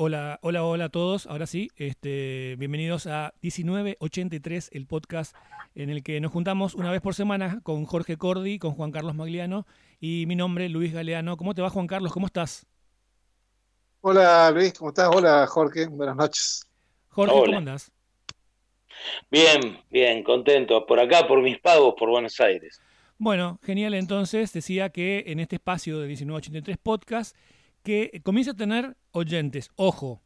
Hola, hola, hola a todos. Ahora sí, este, bienvenidos a 1983, el podcast en el que nos juntamos una vez por semana con Jorge Cordi, con Juan Carlos Magliano y mi nombre, Luis Galeano. ¿Cómo te va, Juan Carlos? ¿Cómo estás? Hola, Luis, ¿cómo estás? Hola, Jorge. Buenas noches. Jorge, ¿cómo andás? Bien, bien, contento. Por acá, por mis pagos, por Buenos Aires. Bueno, genial. Entonces, decía que en este espacio de 1983 Podcast que comienza a tener oyentes. Ojo,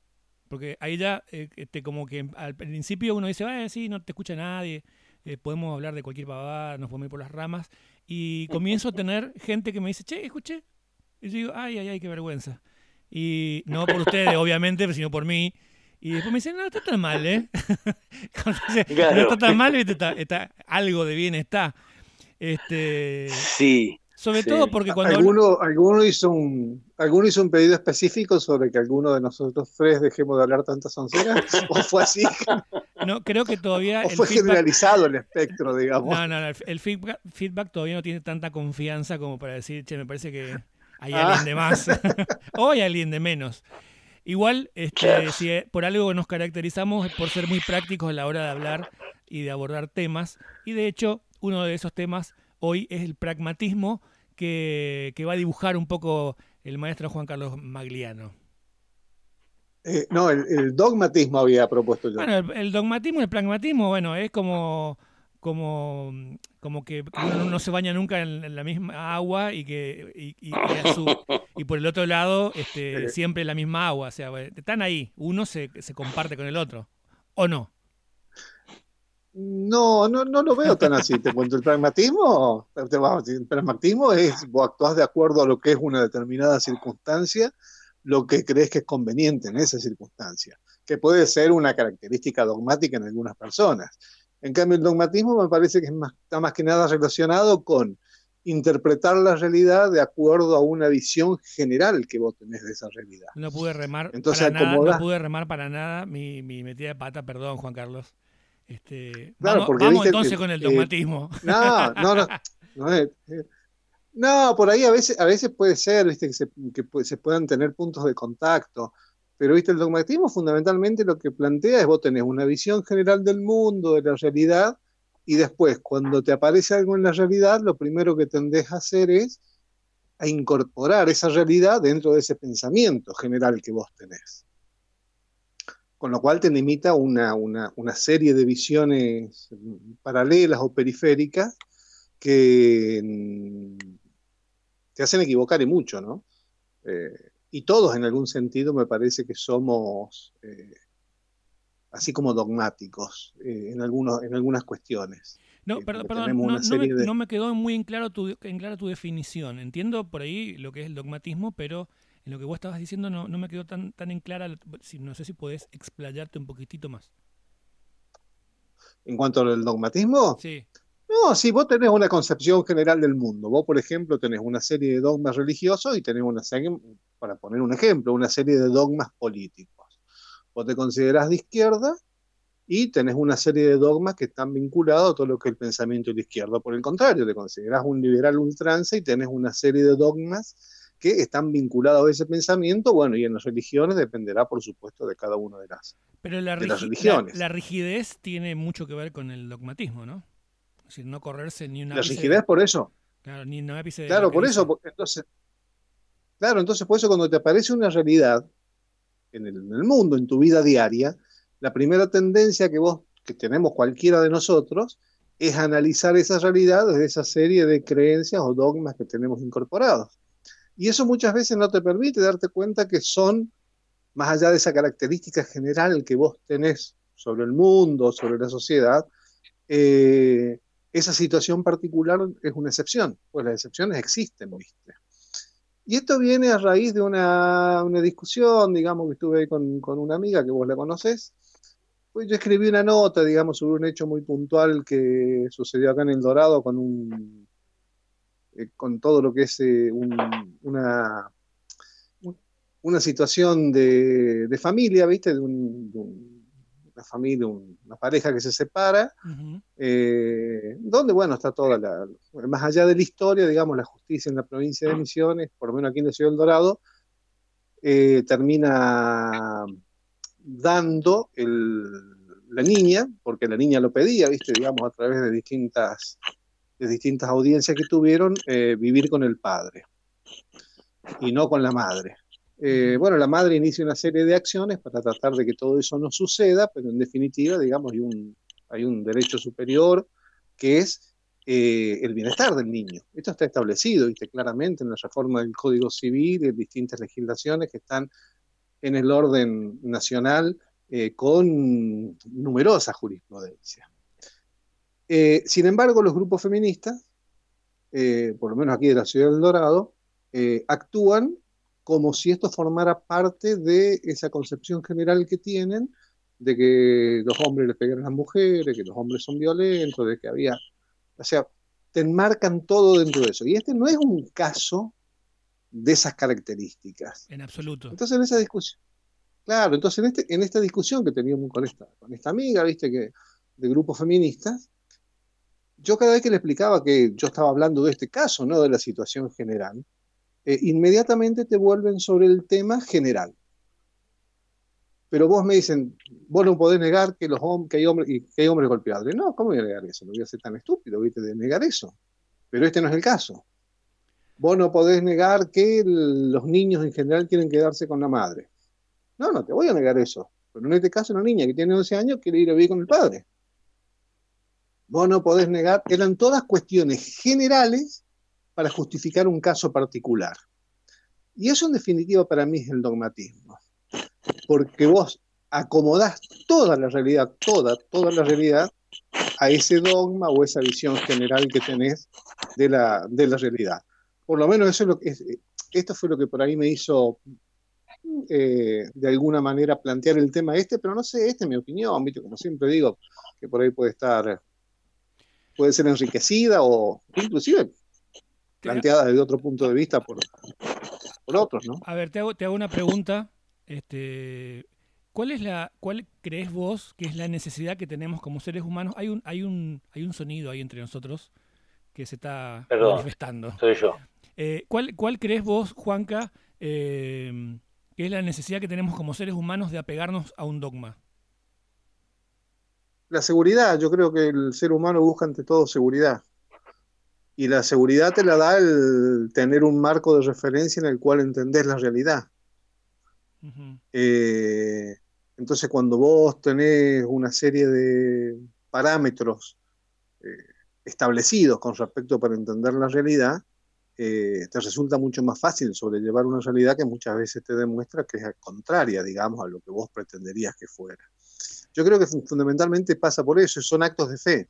porque ahí ya, eh, este, como que al principio uno dice, sí, no te escucha nadie, eh, podemos hablar de cualquier pavada, nos podemos ir por las ramas. Y comienzo a tener gente que me dice, che, escuché. Y yo digo, ay, ay, ay, qué vergüenza. Y no por ustedes, obviamente, sino por mí. Y después me dicen, no, está tan mal, ¿eh? No está tan mal, está, está, algo de bien está. Este, sí. Sobre todo porque cuando... ¿Alguno, alguno, hizo un, ¿Alguno hizo un pedido específico sobre que alguno de nosotros tres dejemos de hablar tantas onceras? ¿O fue así? No, creo que todavía... ¿O fue generalizado el espectro, digamos? No, no, no el feedback, todavía no tiene tanta confianza como para decir, che, me parece que hay alguien ah. de más o hay alguien de menos. Igual, este, si por algo nos caracterizamos es por ser muy prácticos a la hora de hablar y de abordar temas. Y de hecho, uno de esos temas hoy es el pragmatismo que, va a dibujar un poco el maestro Juan Carlos Magliano. Eh, no, el, dogmatismo había propuesto yo. Bueno, el, dogmatismo y el pragmatismo, bueno, es como, como, como que uno no se baña nunca en, la misma agua y que y, y, por el otro lado este, siempre la misma agua. O sea, están ahí, uno se, se comparte con el otro, ¿o no? No, no, no lo veo tan así. Te cuento, el pragmatismo, el pragmatismo es vos actuás de acuerdo a lo que es una determinada circunstancia, lo que crees que es conveniente en esa circunstancia, que puede ser una característica dogmática en algunas personas. En cambio, el dogmatismo me parece que está más que nada relacionado con interpretar la realidad de acuerdo a una visión general que vos tenés de esa realidad. No pude remar, Entonces, para, nada, no pude remar para nada mi, mi metida de pata, perdón, Juan Carlos. Este, vamos, entonces con el dogmatismo. no, no, no. No, por ahí a veces, a veces puede ser ¿viste? que, se, que se puedan tener puntos de contacto, pero ¿viste? el dogmatismo fundamentalmente lo que plantea es vos tenés una visión general del mundo, de la realidad, y después cuando te aparece algo en la realidad, lo primero que tendés a hacer es a incorporar esa realidad dentro de ese pensamiento general que vos tenés con lo cual te limita una, una, serie de visiones paralelas o periféricas que mm, te hacen equivocar y mucho, ¿no? Eh, y todos en algún sentido me parece que somos eh, así como dogmáticos eh, en, algunos, en algunas cuestiones. No, perdón, no, me, quedó muy en claro, tu, en claro tu definición. Entiendo por ahí lo que es el dogmatismo, pero en lo que vos estabas diciendo no, me quedó tan, tan en clara, no sé si podés explayarte un poquitito más. ¿En cuanto al dogmatismo? Sí. No, si vos tenés una concepción general del mundo. Vos, por ejemplo, tenés una serie de dogmas religiosos y tenés una serie, para poner un ejemplo, una serie de dogmas políticos. Vos te considerás de izquierda y tenés una serie de dogmas que están vinculados a todo lo que es el pensamiento de la izquierda. Por el contrario, te considerás un liberal ultranza y tenés una serie de dogmas que están vinculados a ese pensamiento, bueno, y en las religiones dependerá, por supuesto, de cada una de las, Pero la religiones. La, rigidez tiene mucho que ver con el dogmatismo, ¿no? Es decir, no correrse ni una... La rigidez por eso. Claro, ni una ápice Claro, por eso, porque entonces... Claro, entonces por eso cuando te aparece una realidad en el, en el mundo, en tu vida diaria, la primera tendencia que vos, que tenemos cualquiera de nosotros, es analizar esa realidad desde esa serie de creencias o dogmas que tenemos incorporados. Y eso muchas veces no te permite darte cuenta que son, más allá de esa característica general que vos tenés sobre el mundo, sobre la sociedad, eh, esa situación particular es una excepción, pues las excepciones existen, ¿viste? Y esto viene a raíz de una, discusión, digamos, que estuve con, con, una amiga que vos la conocés. Pues yo escribí una nota, digamos, sobre un hecho muy puntual que sucedió acá en El Dorado con un, eh, con todo lo que es eh, una, una situación de, familia, ¿viste? De, una familia, una pareja que se separa, eh, donde, bueno, está toda la, más allá de la historia, digamos, la justicia en la provincia de Misiones, por lo menos aquí en la Ciudad del Dorado, termina dando la niña, porque la niña lo pedía, ¿viste? digamos, a través de distintas, de distintas audiencias que tuvieron, eh, vivir con el padre y no con la madre. Eh, bueno, la madre inicia una serie de acciones para tratar de que todo eso no suceda, pero en definitiva, digamos, hay un, hay un derecho superior que es eh, el bienestar del niño. Esto está establecido, ¿viste? claramente en la reforma del Código Civil y en distintas legislaciones que están en el orden nacional eh, con numerosas jurisprudencias. Sin embargo, los grupos feministas, por lo menos aquí de la ciudad del Dorado, actúan como si esto formara parte de esa concepción general que tienen de que los hombres le pegan a las mujeres, que los hombres son violentos, de que había... O sea, te enmarcan todo dentro de eso. Y este no es un caso de esas características. En absoluto. Entonces, en esa discusión... Claro, entonces en, este, en esta discusión que teníamos con esta, con esta amiga, viste, que de grupos feministas, yo cada vez que le explicaba que yo estaba hablando de este caso, no de la situación general, eh, inmediatamente te vuelven sobre el tema general. Pero vos me dicen, vos no podés negar que, los que, hay, hombres, que hay hombres golpeados. No, ¿cómo voy a negar eso? No voy a ser tan estúpido, ¿viste? De negar eso. Pero este no es el caso. Vos no podés negar que los niños en general quieren quedarse con la madre. No, no te voy a negar eso. Pero en este caso, una niña que tiene 11 años quiere ir a vivir con el padre. Vos no podés negar, eran todas cuestiones generales para justificar un caso particular. Y eso en definitiva para mí es el dogmatismo, porque vos acomodás toda la realidad, toda, toda la realidad a ese dogma o esa visión general que tenés de la, de la realidad. Por lo menos eso es lo que esto fue lo que por ahí me hizo eh, de alguna manera plantear el tema este, pero no sé, esta es mi opinión, como siempre digo, que por ahí puede estar, puede ser enriquecida o inclusive planteada desde otro punto de vista por, por otros, ¿no? A ver, te hago, te hago una pregunta. Este, ¿Cuál es la, cuál crees vos que es la necesidad que tenemos como seres humanos? Hay un, hay un, hay un sonido ahí entre nosotros que se está manifestando. Soy yo. Eh, ¿cuál, ¿Cuál crees vos, Juanca, eh, que es la necesidad que tenemos como seres humanos de apegarnos a un dogma? La seguridad, yo creo que el ser humano busca ante todo seguridad. Y la seguridad te la da el tener un marco de referencia en el cual entendés la realidad. Eh, entonces, cuando vos tenés una serie de parámetros eh, establecidos con respecto para entender la realidad, eh, te resulta mucho más fácil sobrellevar una realidad que muchas veces te demuestra que es contraria, digamos, a lo que vos pretenderías que fuera. Yo creo que fundamentalmente pasa por eso, son actos de fe.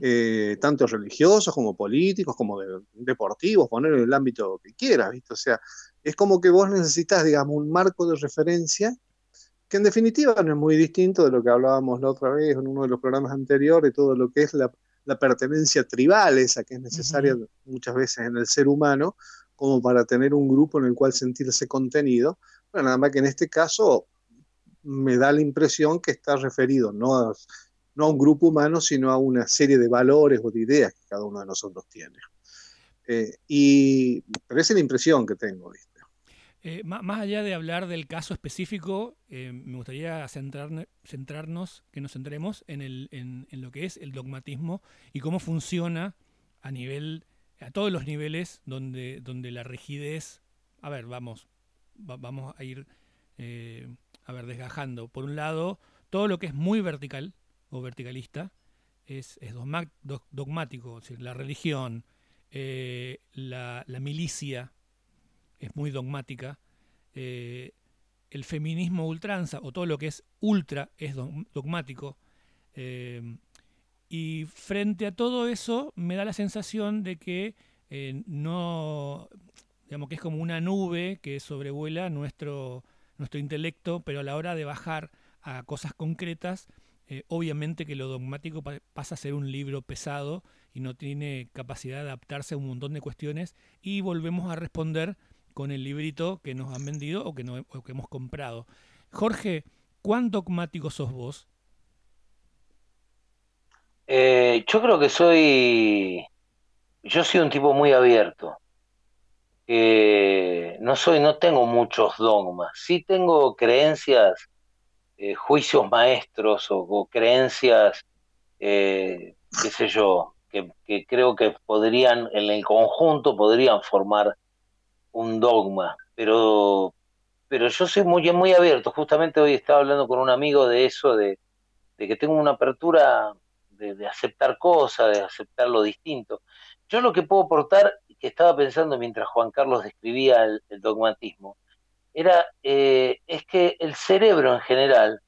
Eh, tanto religiosos como políticos, como deportivos, poner en el ámbito que quieras, ¿viste? O sea, es como que vos necesitas, digamos, un marco de referencia que en definitiva no es muy distinto de lo que hablábamos la otra vez en uno de los programas anteriores, todo lo que es la, pertenencia tribal, esa que es necesaria muchas veces en el ser humano, como para tener un grupo en el cual sentirse contenido. Bueno, nada más que en este caso me da la impresión que está referido no a no a un grupo humano, sino a una serie de valores o de ideas que cada uno de nosotros tiene. Eh, y, pero esa es la impresión que tengo, ¿viste? Eh, más allá de hablar del caso específico, eh, me gustaría centrarnos, que nos centremos en, el, en, lo que es el dogmatismo y cómo funciona a nivel, a todos los niveles donde, donde la rigidez, a ver, vamos, vamos a ir, a ver, desgajando. Por un lado, todo lo que es muy vertical, o verticalista es, dogmático, la religión, eh, la, milicia es muy dogmática, eh, el feminismo ultranza o todo lo que es ultra es dogmático. Eh, y frente a todo eso me da la sensación de que no, digamos que es como una nube que sobrevuela nuestro, nuestro intelecto, pero a la hora de bajar a cosas concretas, eh, obviamente que lo dogmático pasa a ser un libro pesado y no tiene capacidad de adaptarse a un montón de cuestiones y volvemos a responder con el librito que nos han vendido o que, hemos comprado. Jorge, ¿cuán dogmático sos vos? Eh, yo creo que soy, yo soy un tipo muy abierto. Que no soy, no tengo muchos dogmas, sí tengo creencias, eh, juicios maestros o, creencias, eh, qué sé yo, que, creo que podrían, en el conjunto, podrían formar un dogma, pero, pero yo soy muy, muy abierto. Justamente hoy estaba hablando con un amigo de eso, de, que tengo una apertura de, de aceptar cosas, de aceptar lo distinto. Yo lo que puedo aportar que estaba pensando mientras Juan Carlos describía el, dogmatismo, era, eh, es que el cerebro en general,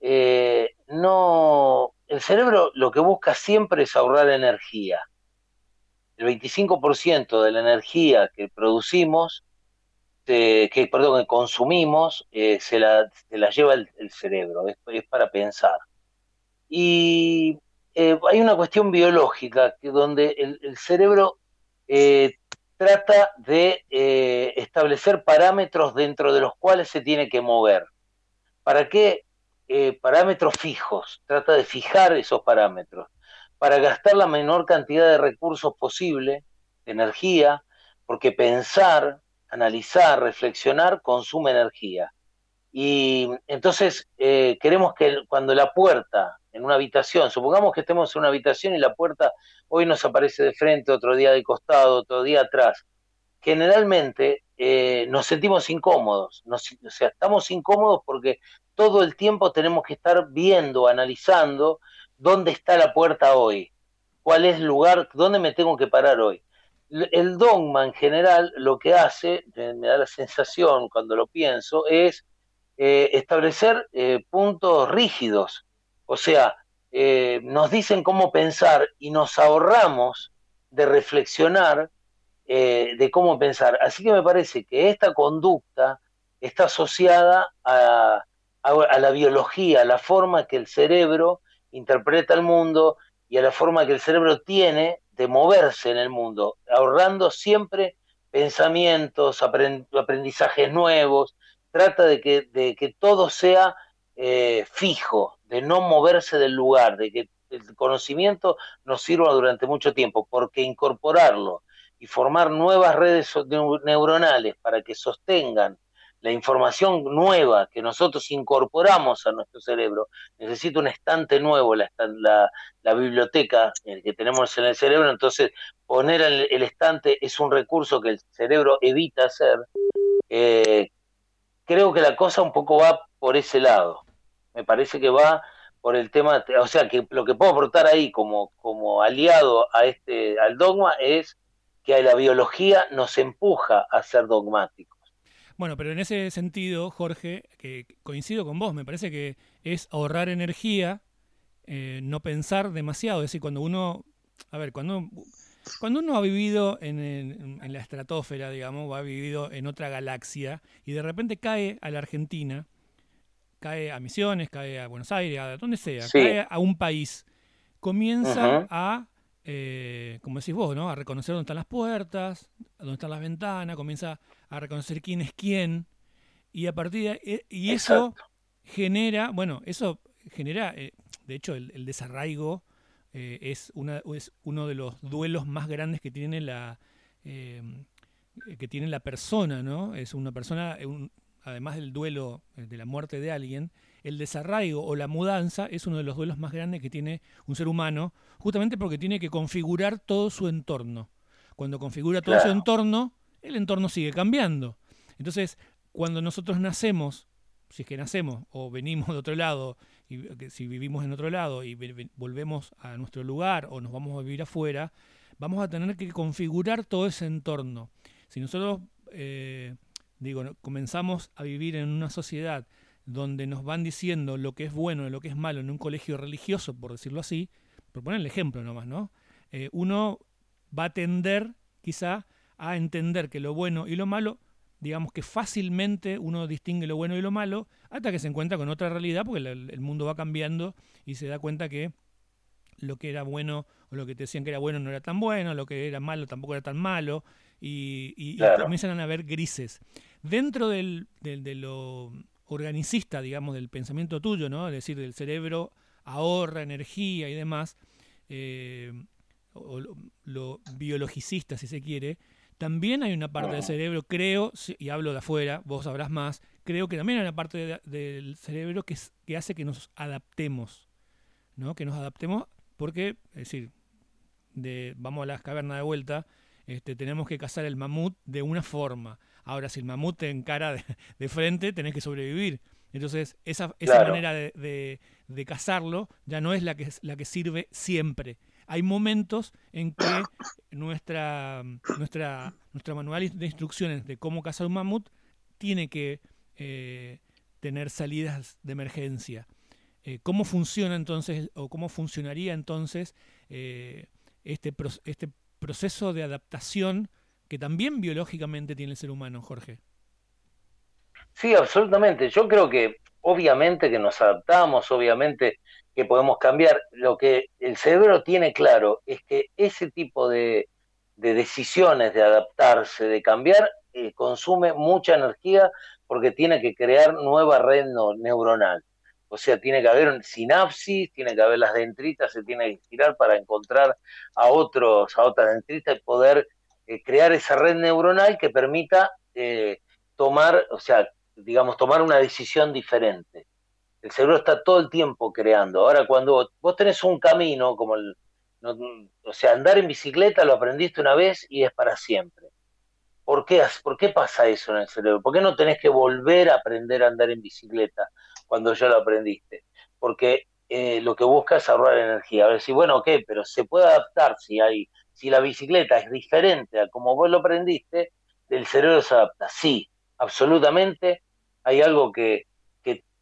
eh, no, el cerebro lo que busca siempre es ahorrar energía. El 25% de la energía que producimos, que, perdón, que consumimos, eh, se, la, se, la, lleva el, cerebro, es, para pensar. Y hay una cuestión biológica que donde el cerebro eh, trata de eh, establecer parámetros dentro de los cuales se tiene que mover. ¿Para qué? Eh, parámetros fijos, trata de fijar esos parámetros, para gastar la menor cantidad de recursos posible, de energía, porque pensar, analizar, reflexionar consume energía. Y entonces queremos que cuando la puerta en una habitación, supongamos que estemos en una habitación y la puerta hoy nos aparece de frente, otro día de costado, otro día atrás, generalmente eh, nos sentimos incómodos, o sea, estamos incómodos porque todo el tiempo tenemos que estar viendo, analizando dónde está la puerta hoy, cuál es el lugar, dónde me tengo que parar hoy. El dogma en general lo que hace, me da la sensación cuando lo pienso, es eh, establecer eh, puntos rígidos, o sea, eh, nos dicen cómo pensar y nos ahorramos de reflexionar de cómo pensar. Así que me parece que esta conducta está asociada a, la biología, a la forma que el cerebro interpreta el mundo y a la forma que el cerebro tiene de moverse en el mundo, ahorrando siempre pensamientos, aprendizajes nuevos, trata de que, de que todo sea eh, fijo, de no moverse del lugar, de que el conocimiento nos sirva durante mucho tiempo, porque incorporarlo y formar nuevas redes neuronales para que sostengan la información nueva que nosotros incorporamos a nuestro cerebro, necesita un estante nuevo, la, la, biblioteca eh, que tenemos en el cerebro, entonces poner el, estante es un recurso que el cerebro evita hacer. Eh, creo que la cosa un poco va por ese lado me parece que va por el tema, o sea, que lo que puedo aportar ahí como, como aliado a este, al dogma es que la biología nos empuja a ser dogmáticos. Bueno, pero en ese sentido, Jorge, que coincido con vos, me parece que es ahorrar energía, eh, no pensar demasiado, es decir, cuando uno, a ver, cuando, cuando uno ha vivido en, en la estratosfera, digamos, o ha vivido en otra galaxia y de repente cae a la Argentina, cae a Misiones, cae a Buenos Aires, a donde sea, cae a un país, comienza a, eh, como decís vos, ¿no? a reconocer dónde están las puertas, dónde están las ventanas, comienza a reconocer quién es quién, y a partir de, y eso genera, bueno, eso genera, eh, de hecho, el, desarraigo es, una, es uno de los duelos más grandes que tiene la que tiene la persona, ¿no? Es una persona, además del duelo eh, de la muerte de alguien, el desarraigo o la mudanza es uno de los duelos más grandes que tiene un ser humano, justamente porque tiene que configurar todo su entorno. Cuando configura todo su entorno, el entorno sigue cambiando. Entonces, cuando nosotros nacemos, si es que nacemos o venimos de otro lado, y si vivimos en otro lado y volvemos a nuestro lugar o nos vamos a vivir afuera, vamos a tener que configurar todo ese entorno. Si nosotros eh, Digo, comenzamos a vivir en una sociedad donde nos van diciendo lo que es bueno y lo que es malo en un colegio religioso, por decirlo así, por poner el ejemplo nomás, ¿no? Eh, uno va a tender quizá a entender que lo bueno y lo malo, digamos que fácilmente uno distingue lo bueno y lo malo, hasta que se encuentra con otra realidad, porque el, mundo va cambiando y se da cuenta que lo que era bueno o lo que te decían que era bueno no era tan bueno, lo que era malo tampoco era tan malo, y, y comienzan a haber grises. Dentro del, de lo organicista, digamos, del pensamiento tuyo, ¿no? Es decir, del cerebro ahorra energía y demás, eh, o lo, biologicista, si se quiere, también hay una parte del cerebro, creo, y hablo de afuera, vos sabrás más, creo que también hay una parte del cerebro que, que hace que nos adaptemos, ¿no? Que nos adaptemos porque, es decir, de, vamos a las cavernas de vuelta, este, tenemos que cazar el mamut de una forma. Ahora, si el mamut te encara de, frente, tenés que sobrevivir. Entonces, esa, esa manera de, de, cazarlo ya no es la que, la que sirve siempre hay momentos en que nuestra, nuestra, nuestra manual de instrucciones de cómo cazar un mamut tiene que eh, tener salidas de emergencia. Eh, ¿Cómo funciona entonces, o cómo funcionaría entonces eh, este, este proceso de adaptación que también biológicamente tiene el ser humano, Jorge? Sí, absolutamente. Yo creo que obviamente que nos adaptamos, obviamente que podemos cambiar. Lo que el cerebro tiene claro es que ese tipo de, decisiones de adaptarse, de cambiar, eh, consume mucha energía porque tiene que crear nueva red neuronal. O sea, tiene que haber sinapsis, tiene que haber las dendritas, se tiene que girar para encontrar a otros, a otras dendritas y poder eh, crear esa red neuronal que permita eh, tomar, o sea, digamos, tomar una decisión diferente. El cerebro está todo el tiempo creando. Ahora, cuando vos tenés un camino, como el, o sea, andar en bicicleta lo aprendiste una vez y es para siempre. ¿Por qué, ¿Por qué pasa eso en el cerebro? ¿Por qué no tenés que volver a aprender a andar en bicicleta cuando ya lo aprendiste? Porque eh, lo que busca es ahorrar energía. A ver si, bueno, ok, pero se puede adaptar si hay, si la bicicleta es diferente a como vos lo aprendiste, el cerebro se adapta. Sí, absolutamente. Hay algo que,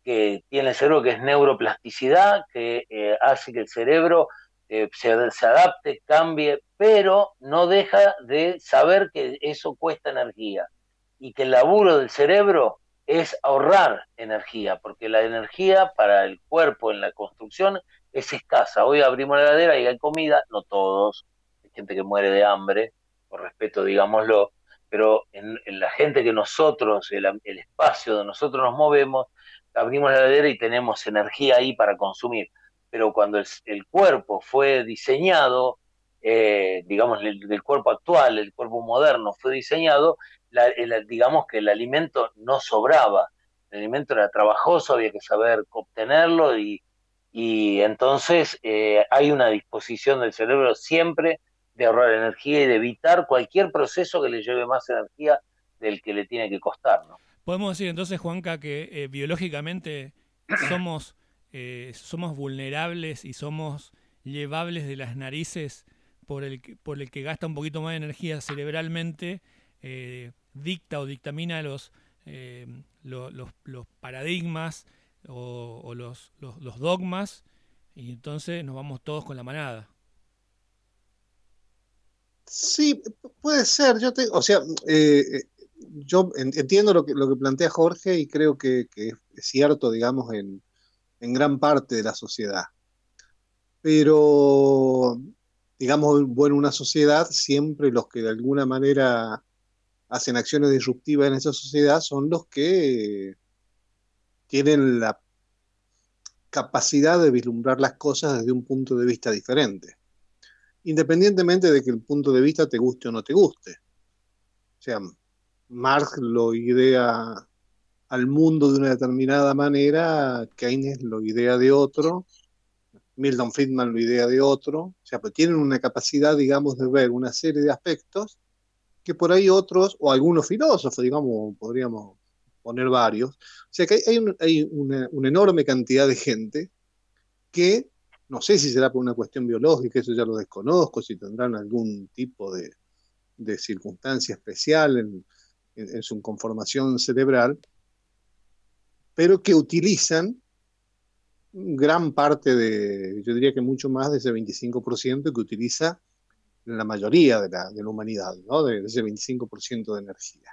que tiene el cerebro, que es neuroplasticidad, que eh, hace que el cerebro eh, se, adapte, cambie, pero no deja de saber que eso cuesta energía y que el laburo del cerebro es ahorrar energía, porque la energía para el cuerpo en la construcción es escasa. Hoy abrimos la heladera y hay comida, no todos, hay gente que muere de hambre, por respeto, digámoslo, pero en, la gente que nosotros, el, el espacio donde nosotros nos movemos, abrimos la heladera y tenemos energía ahí para consumir. Pero cuando el, cuerpo fue diseñado, eh, digamos, el, cuerpo actual, el cuerpo moderno fue diseñado, digamos que el alimento no sobraba. El alimento era trabajoso, había que saber obtenerlo y, y entonces eh, hay una disposición del cerebro siempre de ahorrar energía y de evitar cualquier proceso que le lleve más energía del que le tiene que costar. ¿no? Podemos decir entonces, Juanca, que eh, biológicamente somos, eh, somos vulnerables y somos llevables de las narices por el, por el que gasta un poquito más de energía cerebralmente, eh, dicta o dictamina los, los, los, paradigmas o, los, los, dogmas, y entonces nos vamos todos con la manada. Sí, puede ser. Yo te, o sea, yo entiendo lo que, lo que plantea Jorge y creo que, es cierto, digamos, en, gran parte de la sociedad. Pero, digamos, bueno, una sociedad, siempre los que de alguna manera hacen acciones disruptivas en esa sociedad son los que tienen la capacidad de vislumbrar las cosas desde un punto de vista diferente, independientemente de que el punto de vista te guste o no te guste. O sea, Marx lo idea al mundo de una determinada manera, Keynes lo idea de otro, Milton Friedman lo idea de otro, o sea, pues tienen una capacidad, digamos, de ver una serie de aspectos que por ahí otros, o algunos filósofos, digamos, podríamos poner varios, o sea que hay, hay una, una, enorme cantidad de gente que, no sé si será por una cuestión biológica, eso ya lo desconozco, si tendrán algún tipo de, de circunstancia especial en, en, su conformación cerebral, pero que utilizan gran parte de, yo diría que mucho más de ese 25% que utiliza la mayoría de la, de la humanidad, ¿no? de, ese 25% de energía.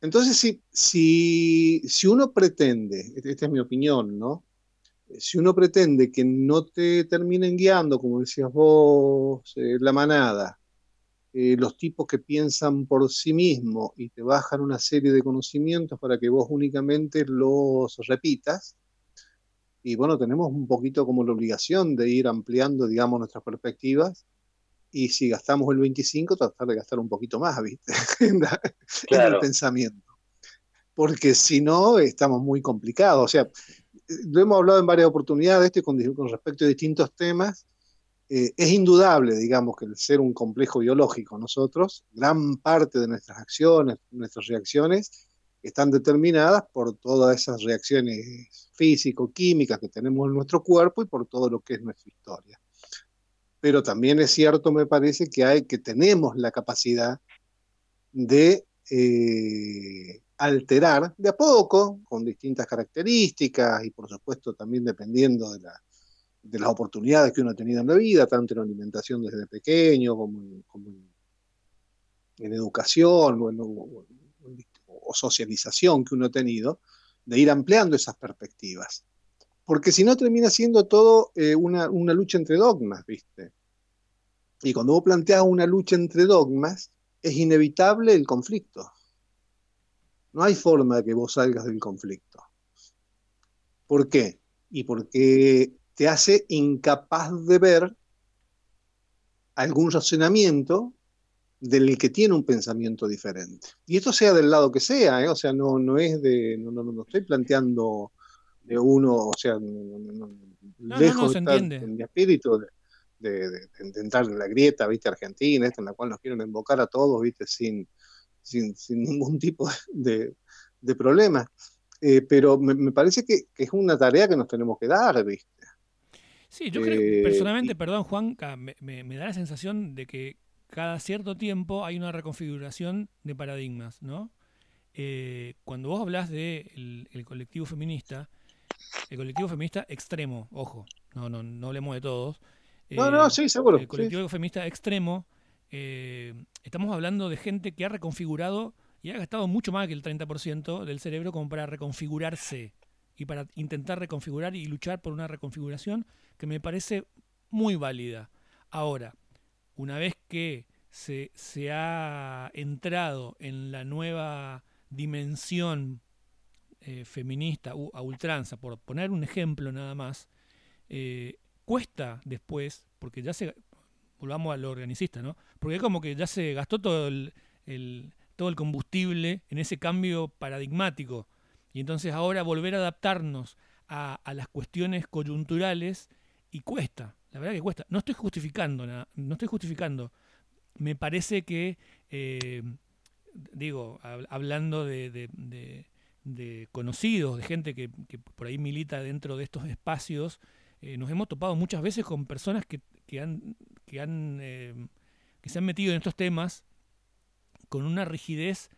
Entonces, si, si, si, uno pretende, esta es mi opinión, ¿no? Si uno pretende que no te terminen guiando, como decías vos, eh, la manada, eh, los tipos que piensan por sí mismos y te bajan una serie de conocimientos para que vos únicamente los repitas. Y bueno, tenemos un poquito como la obligación de ir ampliando, digamos, nuestras perspectivas y si gastamos el 25, tratar de gastar un poquito más, ¿viste? en, el pensamiento. Porque si no, estamos muy complicados. O sea, lo hemos hablado en varias oportunidades esto con, con respecto a distintos temas. Eh, es indudable, digamos, que el ser un complejo biológico, nosotros, gran parte de nuestras acciones, nuestras reacciones, están determinadas por todas esas reacciones físico-químicas que tenemos en nuestro cuerpo y por todo lo que es nuestra historia. Pero también es cierto, me parece, que, hay, que tenemos la capacidad de eh, alterar de a poco, con distintas características y por supuesto también dependiendo de, las oportunidades que uno ha tenido en la vida, tanto en alimentación desde pequeño como en, educación o, o, socialización que uno ha tenido, de ir ampliando esas perspectivas. Porque si no termina siendo todo eh, una, una lucha entre dogmas, ¿viste? Y cuando vos planteas una lucha entre dogmas, es inevitable el conflicto no hay forma de que vos salgas del conflicto. ¿Por qué? Y porque te hace incapaz de ver algún razonamiento del que tiene un pensamiento diferente. Y esto sea del lado que sea, ¿eh? o sea, no, no es de, no, no, no estoy planteando de uno, o sea, lejos de mi espíritu de, de, entrar en la grieta, viste, argentina, esta en la cual nos quieren invocar a todos, viste, sin, sin, ningún tipo de, problema. Eh, pero me, parece que, es una tarea que nos tenemos que dar, ¿viste? Sí, yo creo, eh, personalmente, perdón Juan, me, da la sensación de que cada cierto tiempo hay una reconfiguración de paradigmas, ¿no? Eh, cuando vos hablas del de el colectivo feminista, el colectivo feminista extremo, ojo, no, no, no hablemos de todos. no, no, sí, seguro. El colectivo feminista extremo eh, estamos hablando de gente que ha reconfigurado y ha gastado mucho más que el 30% del cerebro como para reconfigurarse y para intentar reconfigurar y luchar por una reconfiguración que me parece muy válida. Ahora, una vez que se, ha entrado en la nueva dimensión eh, feminista a ultranza, por poner un ejemplo nada más, eh, cuesta después, porque ya se, volvamos a lo organicista, ¿no? Porque como que ya se gastó todo el, todo el combustible en ese cambio paradigmático. Y entonces ahora volver a adaptarnos a, las cuestiones coyunturales y cuesta, la verdad que cuesta. No estoy justificando nada, no estoy justificando. Me parece que, eh, digo, hablando de, conocidos, de gente que, por ahí milita dentro de estos espacios, eh, nos hemos topado muchas veces con personas que, que han, que, han, eh, que se han metido en estos temas con una rigidez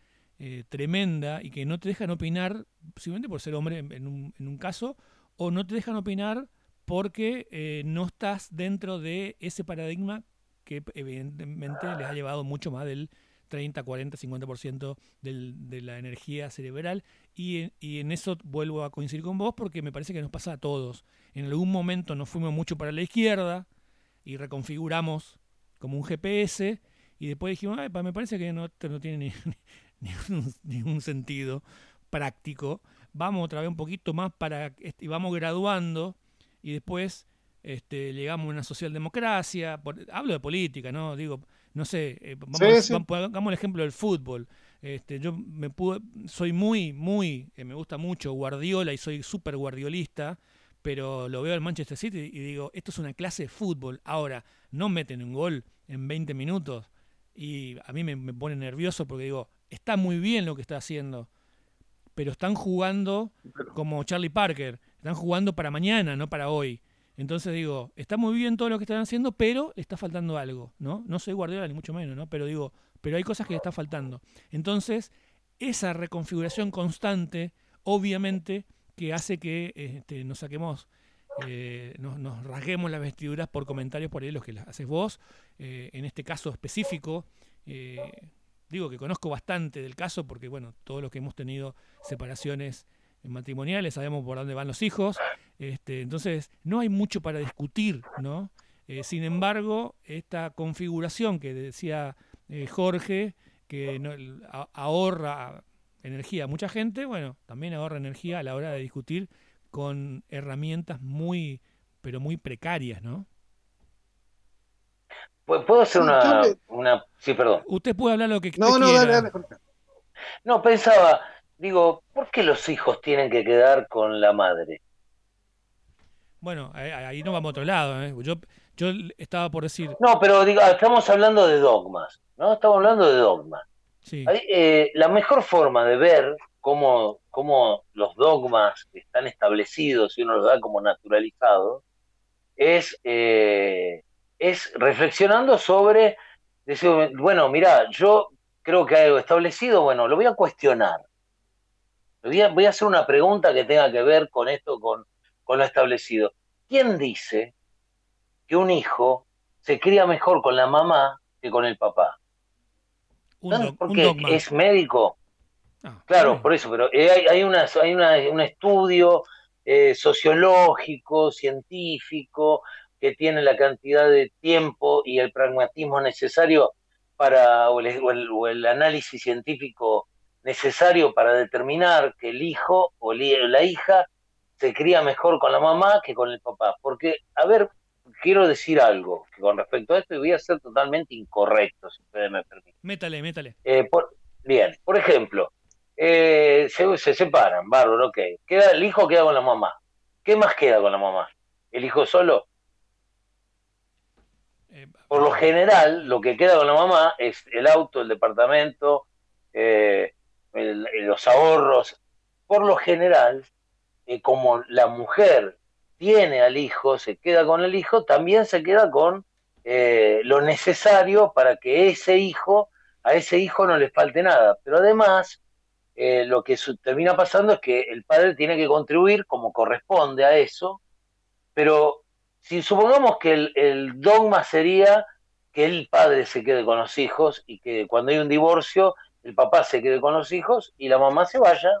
eh, tremenda y que no te dejan opinar simplemente por ser hombre en, un, en un, caso, o no te dejan opinar porque eh, no estás dentro de ese paradigma que evidentemente les ha llevado mucho más del 30, 40, 50% del, de la energía cerebral. Y, y, en eso vuelvo a coincidir con vos porque me parece que nos pasa a todos. En algún momento nos fuimos mucho para la izquierda, y reconfiguramos como un GPS y después dijimos, me parece que no, no tiene ni, ningún sentido práctico. Vamos otra vez un poquito más para y vamos graduando y después este, llegamos a una socialdemocracia. hablo de política, ¿no? Digo, no sé, eh, vamos, el ejemplo del fútbol. Este, yo me pude, soy muy, muy, eh, me gusta mucho Guardiola y soy súper guardiolista pero lo veo al Manchester City y digo, esto es una clase de fútbol. Ahora, no meten un gol en 20 minutos y a mí me, pone nervioso porque digo, está muy bien lo que está haciendo, pero están jugando como Charlie Parker, están jugando para mañana, no para hoy. Entonces digo, está muy bien todo lo que están haciendo, pero está faltando algo, ¿no? No soy Guardiola ni mucho menos, ¿no? Pero digo, pero hay cosas que le está faltando. Entonces, esa reconfiguración constante, obviamente, que hace que este, nos saquemos, eh, nos, rasguemos las vestiduras por comentarios por ahí los que las haces vos. Eh, en este caso específico, eh, digo que conozco bastante del caso porque, bueno, todos los que hemos tenido separaciones matrimoniales sabemos por dónde van los hijos. Este, entonces, no hay mucho para discutir, ¿no? sin embargo, esta configuración que decía Jorge, que ahorra energía. Mucha gente, bueno, también ahorra energía a la hora de discutir con herramientas muy, pero muy precarias, ¿no? ¿Puedo hacer una, una, Sí, perdón. Usted puede hablar lo que no, no, Dale, dale. No, pensaba, digo, ¿por qué los hijos tienen que quedar con la madre? Bueno, ahí no vamos a otro lado. ¿eh? Yo, yo estaba por decir... No, pero digo, estamos hablando de dogmas, ¿no? Estamos hablando de dogmas. Sí. Eh, la mejor forma de ver cómo, cómo los dogmas están establecidos y uno los da como naturalizados es, eh, es reflexionando sobre, decir, bueno, mira, yo creo que hay algo establecido, bueno, lo voy a cuestionar. Voy a, voy a hacer una pregunta que tenga que ver con esto, con, con lo establecido. ¿Quién dice que un hijo se cría mejor con la mamá que con el papá? Porque es médico. Ah, claro, por eso, pero eh, hay, hay, una, hay una, un estudio eh, sociológico, científico, que tiene la cantidad de tiempo y el pragmatismo necesario para, o el, análisis científico necesario para determinar que el hijo o la hija se cría mejor con la mamá que con el papá. Porque, a ver, quiero decir algo que con respecto a esto y voy a ser totalmente incorrecto, si ustedes me permiten. Métale, métale. Eh, bien, por ejemplo, eh, se, separan, bárbaro, ok. Queda, el hijo queda con la mamá. ¿Qué más queda con la mamá? ¿El hijo solo? Eh, Por lo general, lo que queda con la mamá es el auto, el departamento, eh, los ahorros. Por lo general, como la mujer tiene al hijo, se queda con el hijo, también se queda con lo necesario para que ese hijo, a ese hijo no le falte nada. Pero además, eh, lo que termina pasando es que el padre tiene que contribuir como corresponde a eso, pero si supongamos que el, dogma sería que el padre se quede con los hijos y que cuando hay un divorcio el papá se quede con los hijos y la mamá se vaya,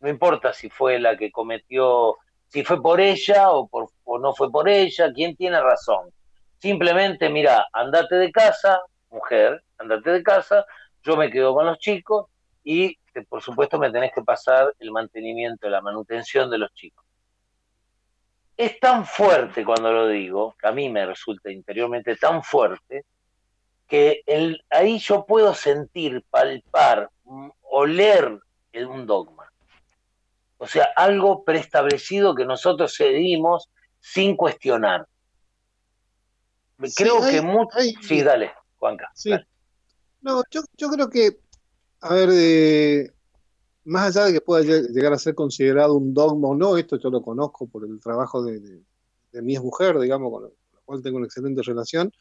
no importa si fue la que cometió, si fue por ella o, por, o no fue por ella, quién tiene razón. Simplemente, mira, andate de casa, mujer, andate de casa, yo me quedo con los chicos y por supuesto me tenés que pasar el mantenimiento, la manutención de los chicos. Es tan fuerte cuando lo digo, que a mí me resulta interiormente tan fuerte, que el, ahí yo puedo sentir, palpar, mm, oler un dogma. O sea, algo preestablecido que nosotros seguimos sin cuestionar. Creo que mucho... Sí, dale, Juanca. Sí. No, yo, yo creo que a ver, eh, más allá de que pueda llegar a ser considerado un dogma o no, esto yo lo conozco por el trabajo de, mi ex mujer, digamos, con la, cual tengo una excelente relación.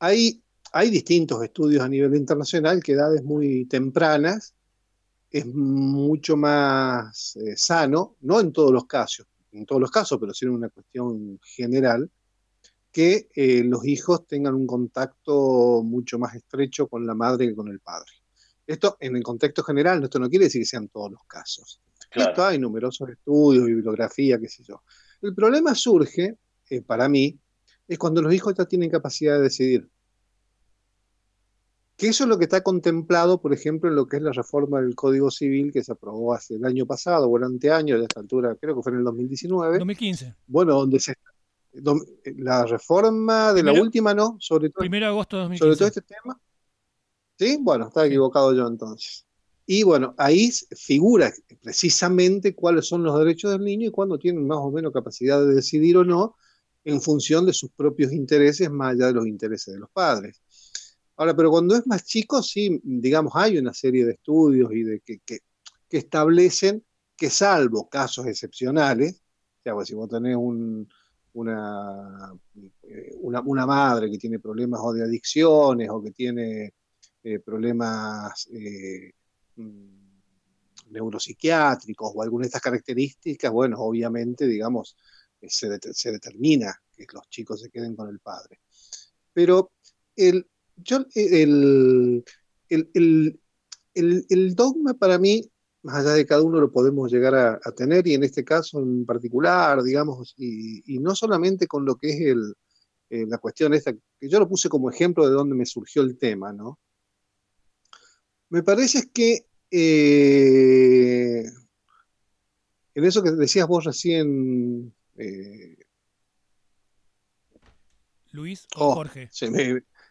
Hay, distintos estudios a nivel internacional que edades muy tempranas es mucho más eh, sano, no en todos los casos, en todos los casos, pero sí en una cuestión general, que eh, los hijos tengan un contacto mucho más estrecho con la madre que con el padre. Esto en el contexto general, esto no quiere decir que sean todos los casos. Esto hay numerosos estudios, bibliografía, qué sé yo. El problema surge, eh, para mí, es cuando los hijos ya tienen capacidad de decidir. Que eso es lo que está contemplado, por ejemplo, en lo que es la reforma del Código Civil que se aprobó hace el año pasado o el anteaño, de esta altura, creo que fue en el 2019. 2015. Bueno, donde se la reforma de la última, ¿no? Sobre todo, Primero de agosto de 2015. Sobre todo este tema. ¿Sí? Bueno, estaba equivocado yo entonces. Y bueno, ahí figura precisamente cuáles son los derechos del niño y cuándo tienen más o menos capacidad de decidir o no en función de sus propios intereses, más allá de los intereses de los padres. Ahora, pero cuando es más chico, sí, digamos, hay una serie de estudios y de que, que, establecen que salvo casos excepcionales, o sea, pues si vos tenés un, una, eh, una, una madre que tiene problemas o de adicciones o que tiene eh, problemas eh, mm, neuropsiquiátricos o alguna de estas características, bueno, obviamente, digamos, eh, se, determina que los chicos se queden con el padre. Pero el, el, dogma para mí, más allá de cada uno, lo podemos llegar a, tener, y en este caso en particular, digamos, y, no solamente con lo que es el, la cuestión esta, que yo lo puse como ejemplo de donde me surgió el tema, ¿no? Me parece que eh, en eso que decías vos recién, eh, ¿Luis o oh, Jorge?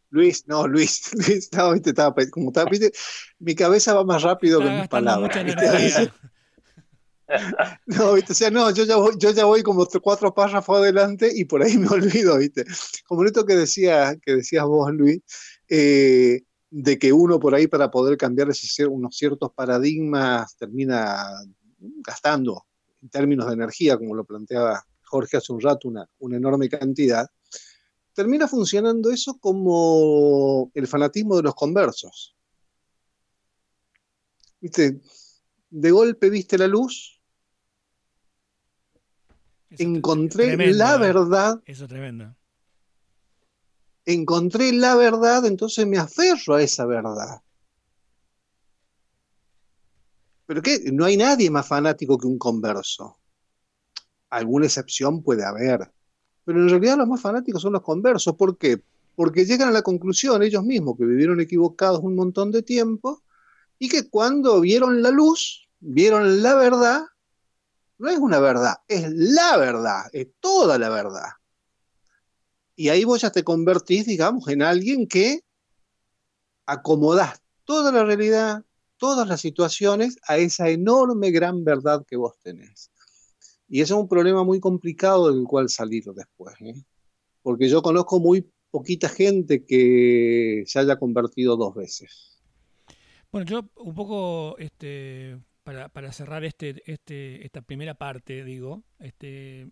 Luis, no, Luis, Luis, no, viste, estaba, como estaba, viste, mi cabeza va más rápido que mis palabras. No, ¿viste? o sea, no, yo ya voy, yo ya voy como cuatro párrafos adelante y por ahí me olvido, ¿viste? Como esto que decía, que decías vos, Luis, eh, de que uno por ahí para poder cambiar ese, unos ciertos paradigmas termina gastando en términos de energía, como lo planteaba Jorge hace un rato, una, una enorme cantidad, termina funcionando eso como el fanatismo de los conversos. ¿Viste? De golpe viste la luz, encontré la ¿eh? verdad. Eso es tremendo. Encontré la verdad, entonces me aferro a esa verdad. Pero qué, no hay nadie más fanático que un converso. Alguna excepción puede haber. Pero en realidad los más fanáticos son los conversos. ¿Por qué? Porque llegan a la conclusión ellos mismos que vivieron equivocados un montón de tiempo y que cuando vieron la luz, vieron la verdad, no es una verdad, es la verdad, es toda la verdad. Y ahí vos ya te convertís, digamos, en alguien que acomodás toda la realidad, todas las situaciones a esa enorme gran verdad que vos tenés. Y ese es un problema muy complicado del cual salir después, ¿eh? porque yo conozco muy poquita gente que se haya convertido dos veces. Bueno, yo un poco, este, para, cerrar este, este, esta primera parte, digo, este,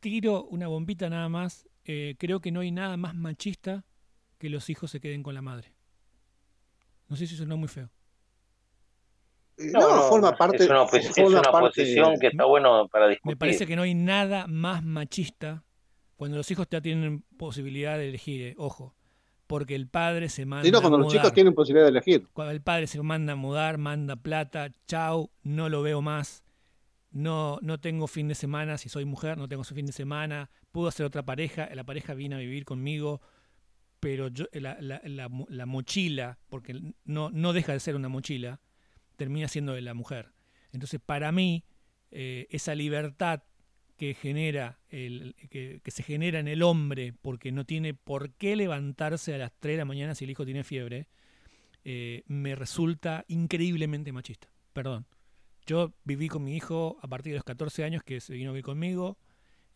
tiro una bombita nada más. Eh, creo que no hay nada más machista que los hijos se queden con la madre. No sé si suena muy feo. No, forma parte. Es una, posición que está bueno para discutir. Me parece que no hay nada más machista cuando los hijos ya tienen posibilidad de elegir. Eh, ojo, porque el padre se manda. no, cuando los chicos tienen posibilidad de elegir. Cuando el padre se manda a mudar, manda plata, chau, no lo veo más. No, no tengo fin de semana, si soy mujer, no tengo su fin de semana. Pudo hacer otra pareja, la pareja vino a vivir conmigo, pero yo, la, la, la mochila, porque no, no deja de ser una mochila, termina siendo de la mujer. Entonces, para mí, eh, esa libertad que genera el, que, se genera en el hombre porque no tiene por qué levantarse a las 3 de la mañana si el hijo tiene fiebre, eh, me resulta increíblemente machista. Perdón. Yo viví con mi hijo a partir de los 14 años que se vino a vivir conmigo.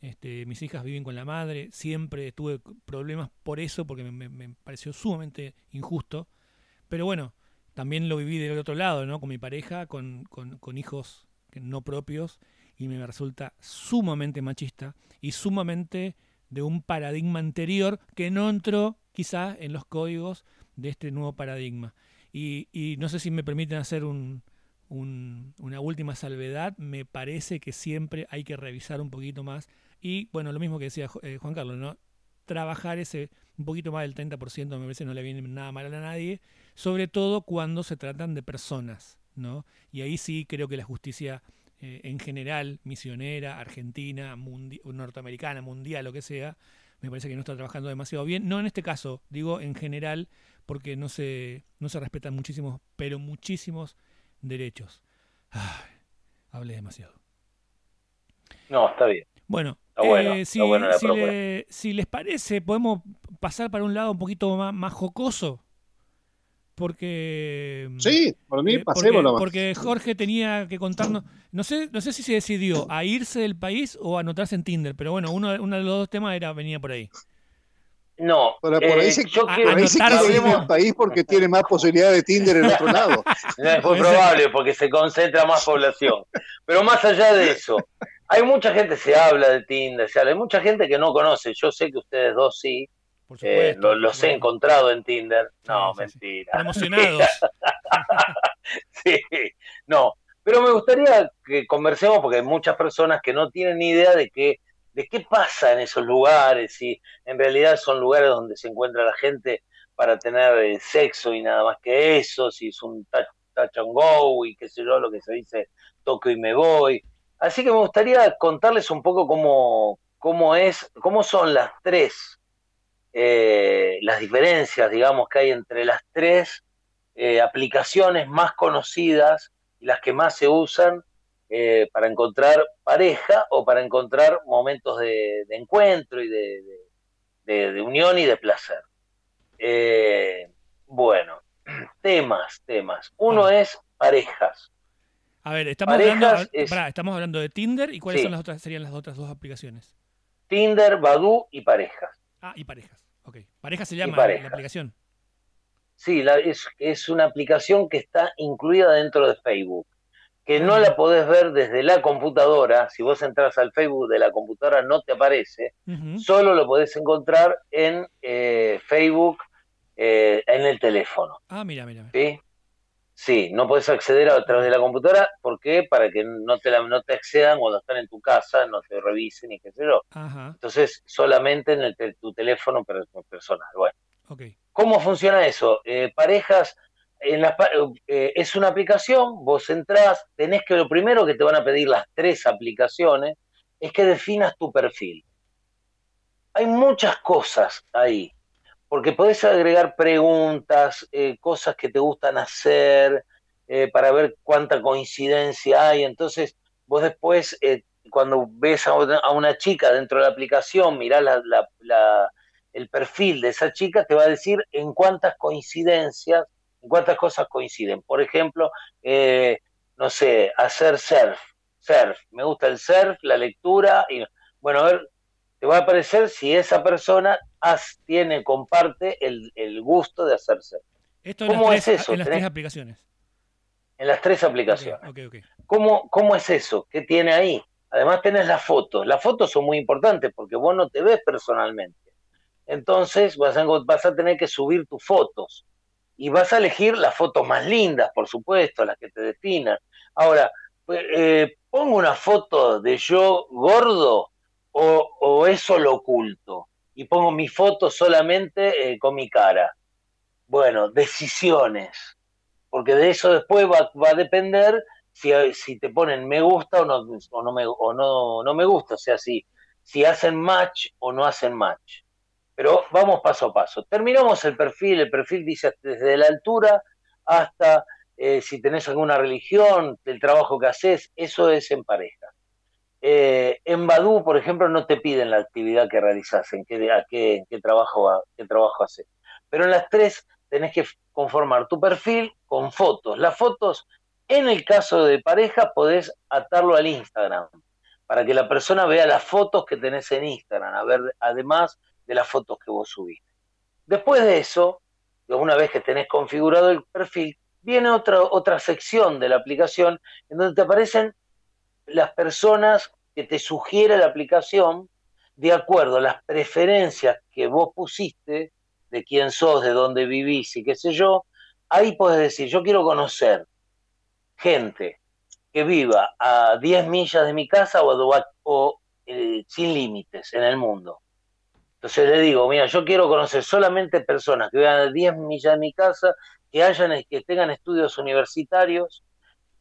Este, mis hijas viven con la madre. Siempre tuve problemas por eso, porque me, pareció sumamente injusto. Pero bueno, también lo viví del otro lado, ¿no? Con mi pareja, con, con, hijos no propios, y me resulta sumamente machista y sumamente de un paradigma anterior que no entró quizá en los códigos de este nuevo paradigma. Y, y no sé si me permiten hacer un, una última salvedad, me parece que siempre hay que revisar un poquito más. Y bueno, lo mismo que decía eh, Juan Carlos, ¿no? Trabajar ese un poquito más del 30%, me parece no le viene nada mal a nadie, sobre todo cuando se tratan de personas, ¿no? Y ahí sí creo que la justicia eh, en general, misionera, argentina, norteamericana, mundial, lo que sea, me parece que no está trabajando demasiado bien. No en este caso, digo en general, porque no se, no se respetan muchísimos, pero muchísimos derechos. Ay, hablé demasiado. No, está bien. Bueno, eh, si, les parece, podemos pasar para un lado un poquito más, más jocoso porque sí por mí eh, pasemos porque, porque, Jorge tenía que contarnos no sé no sé si se decidió a irse del país o a anotarse en Tinder pero bueno uno, uno de los dos temas era venía por ahí no por ahí eh, se, yo por ahí se el país porque tiene más posibilidad de Tinder en otro lado es muy probable porque se concentra más población pero más allá de eso hay mucha gente se habla de Tinder se habla hay mucha gente que no conoce yo sé que ustedes dos sí eh, los he encontrado en Tinder. No, mentira. Emocionados. sí, no. Pero me gustaría que conversemos porque hay muchas personas que no tienen ni idea de qué, de qué pasa en esos lugares, si en realidad son lugares donde se encuentra la gente para tener eh, sexo y nada más que eso, si es un touch, and go y qué sé yo, lo que se dice toco y me voy. Así que me gustaría contarles un poco cómo, cómo es, cómo son las tres eh, las diferencias, digamos, que hay entre las tres eh, aplicaciones más conocidas y las que más se usan eh, para encontrar pareja o para encontrar momentos de, encuentro y de, de, unión y de placer. Eh, bueno, temas, temas. Uno Ah. es parejas. A ver, estamos Parejas hablando, es- pará, estamos hablando de Tinder y cuáles Sí. son las otras, serían las otras dos aplicaciones. Tinder, Badoo y parejas. Ah, y parejas. Ok. Parejas se llama parejas. la aplicación. Sí, la- es, es una aplicación que está incluida dentro de Facebook, que no la podés ver desde la computadora. Si vos entras al Facebook de la computadora no te aparece, solo lo podés encontrar en eh, Facebook eh, en el teléfono. Ah, mira, mira. ¿sí? Sí, no podés acceder a través de la computadora, ¿por qué? Para que no te, la- no te accedan cuando están en tu casa, no te revisen y qué sé yo. Ajá. Entonces, solamente en el te- tu teléfono per- personal. Bueno. Ok. ¿Cómo funciona eso? Eh, parejas, eh, es una aplicación, vos entrás, tenés que lo primero que te van a pedir las tres aplicaciones es que definas tu perfil. Hay muchas cosas ahí, porque podés agregar preguntas, eh, cosas que te gustan hacer, eh, para ver cuánta coincidencia hay. Entonces, vos después, cuando ves a una, chica dentro de la aplicación, mirás el perfil de esa chica te va a decir en cuántas coincidencias, en cuántas cosas coinciden. Por ejemplo, eh, no sé, hacer surf, surf, me gusta el surf, la lectura, y bueno, a ver, te va a aparecer si esa persona has- tiene, comparte el, el gusto de hacer surf. Esto ¿Cómo tres, es eso? en las tres aplicaciones. En las tres aplicaciones. ¿Cómo, ¿Cómo es eso? ¿Qué tiene ahí? Además tenés las fotos. Las fotos son muy importantes porque vos no te ves personalmente. Entonces vas a, encont- vas a tener que subir tus fotos y vas a elegir las fotos más lindas, por supuesto, las que te definan. Ahora, pues, eh, ¿pongo una foto de yo gordo o, eso lo oculto? Y pongo mi foto solamente eh, con mi cara. Bueno, decisiones, porque de eso después va, va a depender si, si te ponen me gusta o no, o no, me, o no, no me gusta, o sea, si, si hacen match o no hacen match. Pero vamos paso a paso. Terminamos el perfil, el perfil dice desde la altura hasta eh, si tenés alguna religión, el trabajo que haces, eso es en pareja. Eh, en Badu, por ejemplo, no te piden la actividad que realizás, en qué, en qué trabajo, qué trabajo haces. Pero en las tres tenés que conformar tu perfil con fotos. Las fotos, en el caso de pareja, podés atarlo al Instagram para que la persona vea las fotos que tenés en Instagram, a ver, además de las fotos que vos subiste. Después de eso, una vez que tenés configurado el perfil, viene otra, otra sección de la aplicación en donde te aparecen las personas que te sugiere la aplicación de acuerdo a las preferencias que vos pusiste, de quién sos, de dónde vivís y qué sé yo, ahí podés decir, yo quiero conocer gente que viva a 10 millas de mi casa o, o- eh, sin límites en el mundo. Entonces le digo, mira, yo quiero conocer solamente personas que vivan a 10 millas de mi casa, que hayan, que tengan estudios universitarios,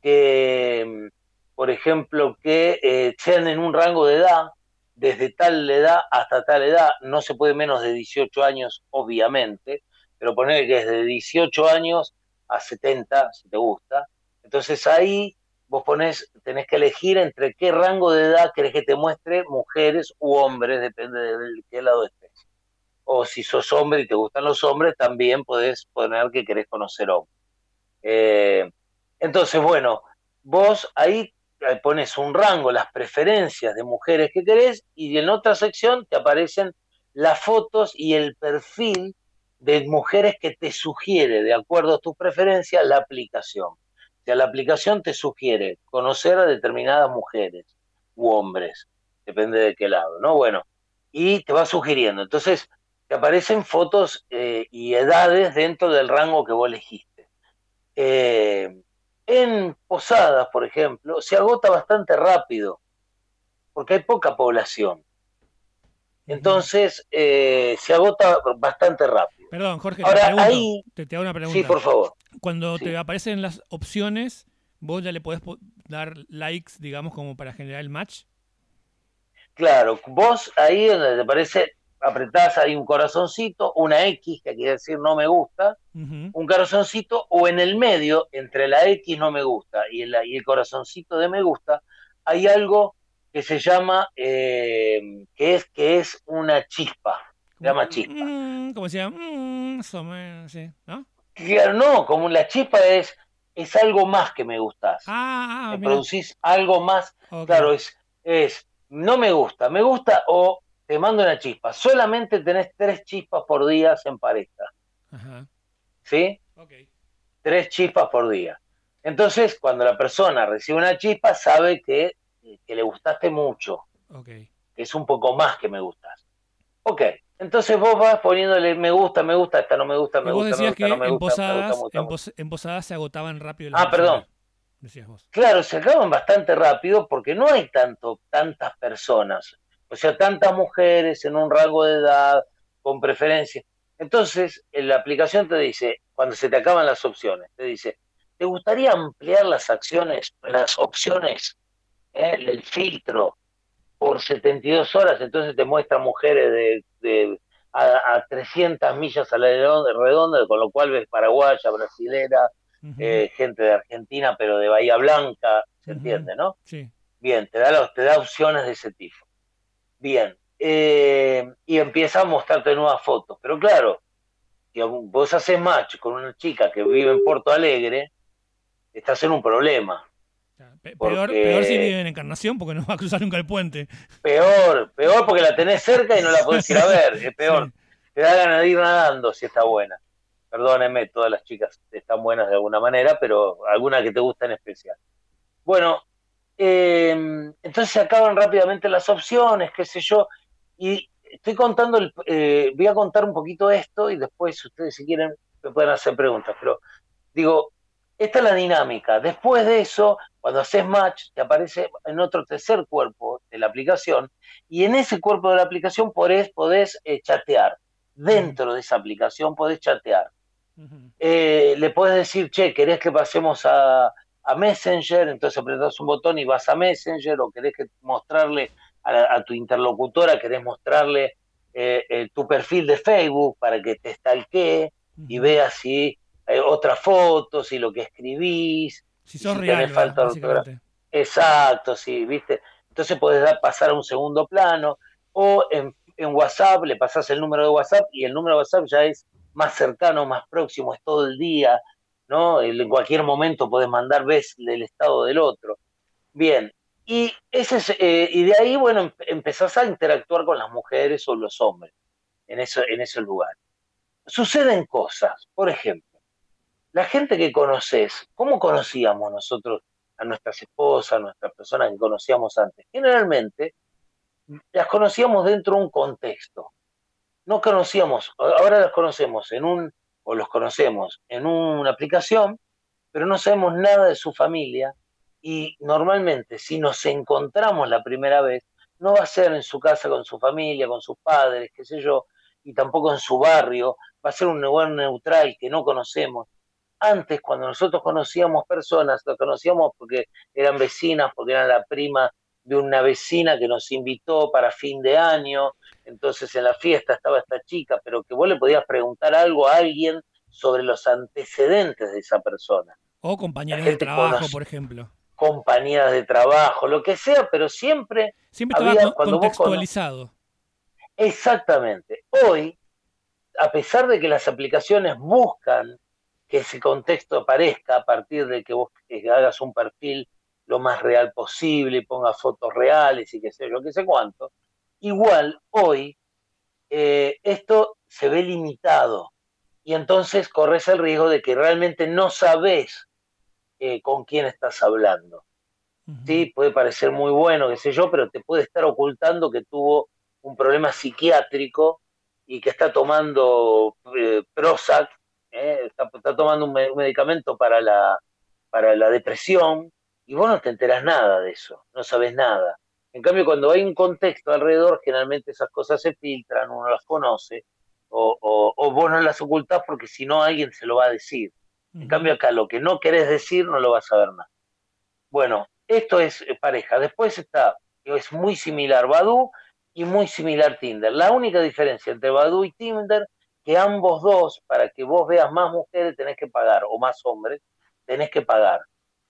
que, por ejemplo, que eh, sean en un rango de edad, desde tal edad hasta tal edad, no se puede menos de 18 años, obviamente, pero poner que es de 18 años a 70, si te gusta. Entonces ahí vos ponés, tenés que elegir entre qué rango de edad querés que te muestre mujeres u hombres, depende de, de qué lado estés. O si sos hombre y te gustan los hombres, también podés poner que querés conocer hombres. Eh, entonces, bueno, vos ahí eh, pones un rango, las preferencias de mujeres que querés, y en otra sección te aparecen las fotos y el perfil de mujeres que te sugiere, de acuerdo a tus preferencias, la aplicación. Sea, la aplicación te sugiere conocer a determinadas mujeres u hombres, depende de qué lado, ¿no? Bueno, y te va sugiriendo. Entonces, te aparecen fotos eh, y edades dentro del rango que vos elegiste. Eh, en Posadas, por ejemplo, se agota bastante rápido, porque hay poca población. Entonces, eh, se agota bastante rápido. Perdón, Jorge, Ahora, te, pregunto, ahí- te, te hago una pregunta. Sí, por favor. Cuando Sí. te aparecen las opciones, vos ya le podés po- dar likes, digamos, como para generar el match. Claro, vos ahí donde te parece, apretás ahí un corazoncito, una X, que quiere decir no me gusta, un corazoncito, o en el medio, entre la X no me gusta y el, y el corazoncito de me gusta, hay algo que se llama, eh, que, es, que es una chispa. Se llama chispa. Mm, como decía, mm, eso me- sí, ¿no? Claro, no, como la chispa es, es algo más que me gustas. Ah, ah, me mira. producís algo más. Claro, es, es, no me gusta, me gusta o te mando una chispa. Solamente tenés tres chispas por día en pareja. Ajá. ¿Sí? Ok. tres chispas por día. Entonces, cuando la persona recibe una chispa, sabe que, que le gustaste mucho, Ok. que es un poco más que me gustas. Ok, entonces vos vas poniéndole me gusta, me gusta, esta no me gusta, me gusta, me decías gusta, que no me en gusta, me gusta, posadas, me gusta, en, me gusta. pos- en posadas se agotaban rápido las Ah, perdón. Decías vos. Claro, se acaban bastante rápido porque no hay tanto, tantas personas, o sea, tantas mujeres en un rango de edad, con preferencia. Entonces, en la aplicación te dice, cuando se te acaban las opciones, te dice, ¿te gustaría ampliar las acciones, las opciones, eh, el filtro por 72 horas? Entonces te muestra mujeres de, de- a, a 300 millas a la redonda, con lo cual ves paraguaya, brasilera, eh, gente de Argentina, pero de Bahía Blanca, ¿se entiende, no? Sí. Bien, te da, los- te da opciones de ese tipo. Bien, eh, y empieza a mostrarte nuevas fotos. Pero claro, si vos haces match con una chica que vive en Porto Alegre, estás en un problema. Peor, peor si vive en Encarnación porque no va a cruzar nunca el puente. Peor, peor porque la tenés cerca y no la podés ir a ver. Es peor. Te da ganas de ir nadando si está buena. Perdónenme, todas las chicas están buenas de alguna manera, pero alguna que te gusta en especial. Bueno, eh, entonces se acaban rápidamente las opciones, qué sé yo, y estoy contando, el, eh, voy a contar un poquito esto y después ustedes si quieren me pueden hacer preguntas, pero digo, esta es la dinámica. Después de eso, cuando haces match, te aparece en otro tercer cuerpo de la aplicación y en ese cuerpo de la aplicación podés, podés eh, chatear. Dentro de esa aplicación podés chatear. Eh, le podés decir, che, ¿querés que pasemos a, a Messenger? Entonces apretás un botón y vas a Messenger, o querés que mostrarle a, la- a tu interlocutora, querés mostrarle eh, tu perfil de Facebook para que te stalkee y vea si hay otras fotos y lo que escribís. Si sos si real. Exacto, sí, ¿viste? Entonces podés dar, pasar a un segundo plano o en, en WhatsApp le pasás el número de WhatsApp y el número de WhatsApp ya es más cercano, más próximo, es todo el día, ¿no? En cualquier momento podés mandar ves el estado del otro. Bien, y, ese es, eh, y de ahí, bueno, em- empezás a interactuar con las mujeres o los hombres en, eso, en ese lugar. Suceden cosas, por ejemplo, la gente que conoces, ¿cómo conocíamos nosotros a nuestras esposas, a nuestras personas que conocíamos antes? Generalmente las conocíamos dentro de un contexto. No conocíamos, ahora las conocemos en un, o los conocemos en una aplicación, pero no sabemos nada de su familia y normalmente si nos encontramos la primera vez, no va a ser en su casa con su familia, con sus padres, qué sé yo, y tampoco en su barrio, va a ser un lugar neutral que no conocemos. Antes, cuando nosotros conocíamos personas, las conocíamos porque eran vecinas, porque eran la prima de una vecina que nos invitó para fin de año, entonces en la fiesta estaba esta chica, pero que vos le podías preguntar algo a alguien sobre los antecedentes de esa persona, O compañeros La de trabajo, conoce- por ejemplo. compañeras de trabajo, lo que sea, pero siempre Siempre Había- con- cuando vos contextualizado. Exactamente. Hoy, a pesar de que las aplicaciones buscan que ese contexto aparezca a partir de que vos eh, hagas un perfil lo más real posible y pongas fotos reales y qué sé yo, qué sé cuánto, igual hoy eh, esto se ve limitado. Y entonces corres el riesgo de que realmente no sabes eh, con quién estás hablando. Sí, puede parecer muy bueno, qué sé yo, pero te puede estar ocultando que tuvo un problema psiquiátrico y que está tomando eh, Prozac, eh, está, está tomando un, me- un medicamento para la, para la depresión, y vos no te enterás nada de eso, no sabes nada. En cambio, cuando hay un contexto alrededor, generalmente esas cosas se filtran, uno las conoce, o, o- o vos no las ocultás porque si no alguien se lo va a decir. En cambio, acá lo que no querés decir no lo vas a ver más. Bueno, esto es eh, pareja. Después está, es muy similar Badu y muy similar Tinder. La única diferencia entre Badu y Tinder, que ambos dos, para que vos veas más mujeres, tenés que pagar, o más hombres, tenés que pagar.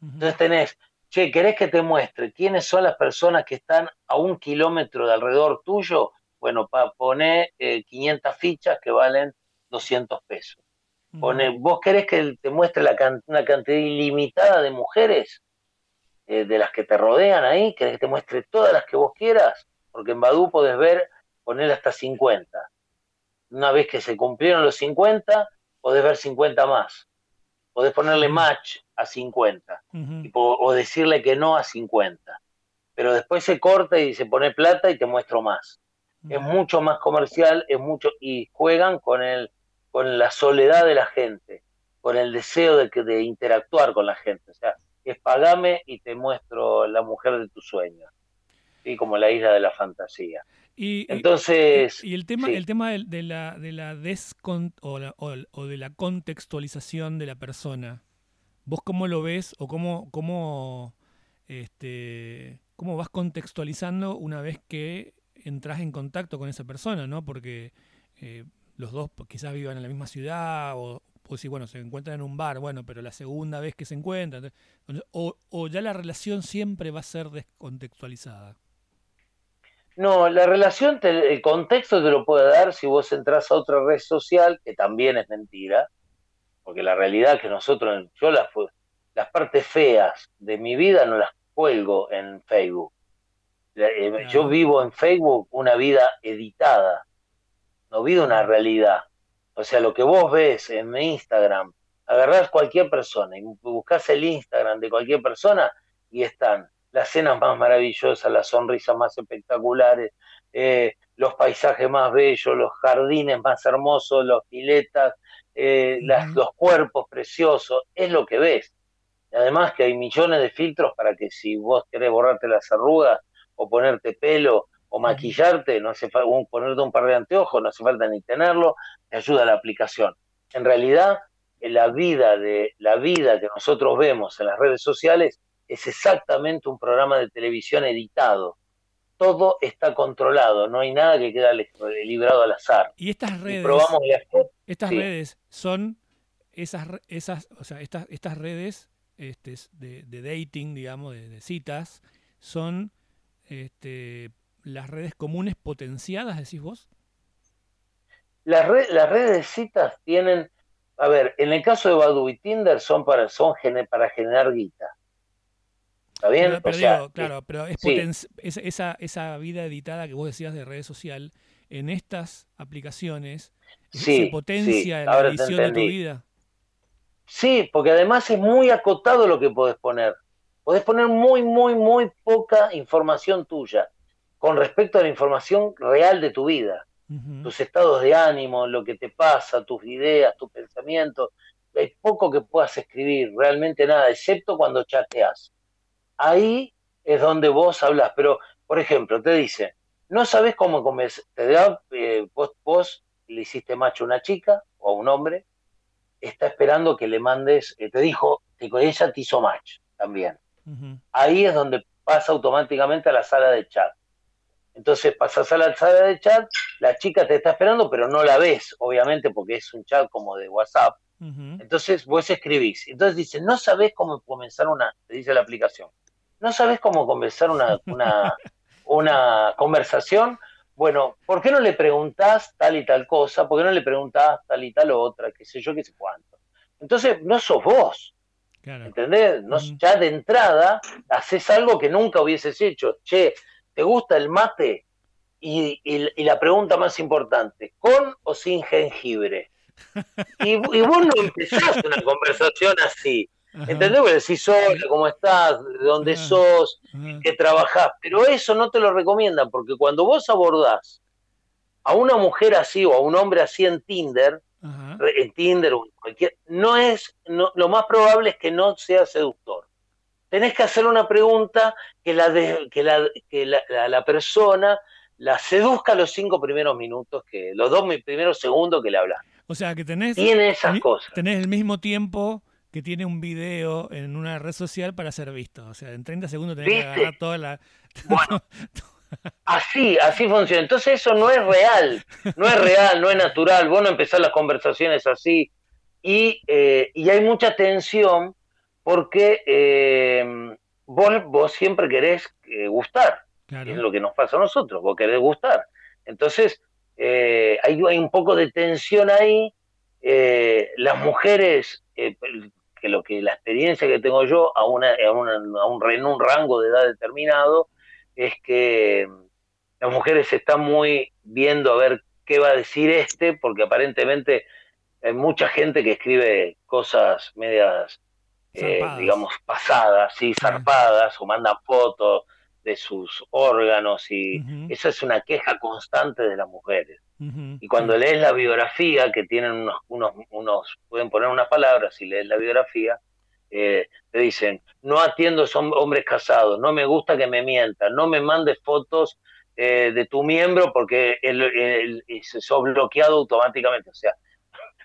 Entonces tenés, che, ¿querés que te muestre quiénes son las personas que están a un kilómetro de alrededor tuyo? bueno, pa, pone 500 fichas que valen 200 pesos. Pone, ¿Vos querés que te muestre la una cantidad ilimitada de mujeres de las que te rodean ahí? ¿Querés que te muestre todas las que vos quieras? Porque en Badu podés ver, poner hasta 50. Una vez que se cumplieron los 50, podés ver 50 más. Podés ponerle match a 50 o decirle que no a 50. Pero después se corta y se pone plata y te muestro más. Es mucho más comercial, es mucho y juegan con el con la soledad de la gente, con el deseo de, que, de interactuar con la gente. O sea, es pagame y te muestro la mujer de tus sueños. Como la isla de la fantasía. Y, Entonces. Y, el tema, el tema de, la, de la descon, o, o, de la contextualización de la persona. ¿Vos cómo lo ves o cómo, cómo, este, cómo vas contextualizando una vez que entras en contacto con esa persona, ¿no? Porque eh, los dos quizás vivan en la misma ciudad o, o si, bueno, se encuentran en un bar, bueno, pero la segunda vez que se encuentran, o, o ya la relación siempre va a ser descontextualizada. No, la relación, el contexto te lo puede dar si vos entras a otra red social, que también es mentira, porque la realidad es que nosotros, yo las, las partes feas de mi vida no las cuelgo en Facebook. Eh, yo vivo en Facebook una vida editada, no vivo una realidad. O sea, lo que vos ves en mi Instagram, agarrás cualquier persona y buscas el Instagram de cualquier persona y están las cenas más maravillosas, las sonrisas más espectaculares, eh, los paisajes más bellos, los jardines más hermosos, los piletas, eh, los cuerpos preciosos, es lo que ves. Y además que hay millones de filtros para que si vos querés borrarte las arrugas o ponerte pelo o maquillarte, no hace falta ponerte un par de anteojos, no hace falta ni tenerlo, te ayuda la aplicación. En realidad, la vida de la vida que nosotros vemos en las redes sociales es exactamente un programa de televisión editado. Todo está controlado, no hay nada que queda librado al azar. Y estas redes, estas redes son esas, esas, o sea, estas, estas redes este, de, dating, digamos, de, citas, son este, las redes comunes potenciadas, decís vos. Las, las redes de citas tienen, a ver, en el caso de Badu y Tinder son para, son para generar guita. ¿Está bien? claro, pero es esa, esa vida editada que vos decías de redes social, en estas aplicaciones, ¿se potencia la edición de tu vida? Sí, porque además es muy acotado lo que podés poner. Podés poner muy, muy, muy poca información tuya con respecto a la información real de tu vida. Tus estados de ánimo, lo que te pasa, tus ideas, tus pensamientos. Hay poco que puedas escribir, realmente nada, excepto cuando chateas ahí es donde vos hablas. Pero, por ejemplo, te dice, no sabes cómo comes, te da, eh, vos, le hiciste macho a una chica o a un hombre, está esperando que le mandes, eh, te dijo que con ella te hizo match también. Ahí es donde pasa automáticamente a la sala de chat. Entonces pasas a la sala de chat, la chica te está esperando, pero no la ves, obviamente, porque es un chat como de WhatsApp. Entonces vos escribís. Entonces dice, no sabes cómo comenzar una, te dice la aplicación, ¿No sabes cómo comenzar una, una, conversación? Bueno, ¿por qué no le preguntás tal y tal cosa? ¿Por qué no le preguntás tal y tal otra? ¿Qué sé yo, qué sé cuánto? Entonces, no sos vos. ¿Entendés? No, Ya de entrada haces algo que nunca hubieses hecho. Che, ¿te gusta el mate? Y, y, la pregunta más importante, ¿con o sin jengibre? Y, y vos no empezás una conversación así. ¿Entendés? Porque decís, hola, ¿cómo estás? ¿De dónde sos? ¿Qué trabajás? Pero eso no te lo recomiendan, porque cuando vos abordás a una mujer así o a un hombre así en Tinder, en Tinder o en cualquier, no es, no, lo más probable es que no sea seductor. Tenés que hacer una pregunta que la, que la, que la, persona la seduzca los cinco primeros minutos, que los dos primeros segundos que le hablas. O sea, que tenés, Tiene esas cosas. tenés el mismo tiempo que tiene un video en una red social para ser visto. O sea, en 30 segundos tenés que agarrar toda la... Bueno, así, así funciona. Entonces eso no es real, no es real, no es natural. Vos no empezás las conversaciones así. Y, eh, y hay mucha tensión porque eh, vos, vos siempre querés eh, gustar. Es lo que nos pasa a nosotros, vos querés gustar. Entonces, hay, hay, un poco de tensión ahí. Eh, las mujeres, que lo que la experiencia que tengo yo a, una, a, una, a un, en un rango de edad determinado, es que las mujeres están muy viendo a ver qué va a decir este, porque aparentemente hay mucha gente que escribe cosas medias, eh, digamos, pasadas, sí, zarpadas, o mandan fotos de sus órganos, y esa es una queja constante de las mujeres. Y cuando lees la biografía, que tienen unos, unos, unos, pueden poner unas palabras si lees la biografía, eh, te dicen, no atiendo a hombres casados, no me gusta que me mientan, no me mandes fotos eh, de tu miembro porque el, sos bloqueado automáticamente. O sea,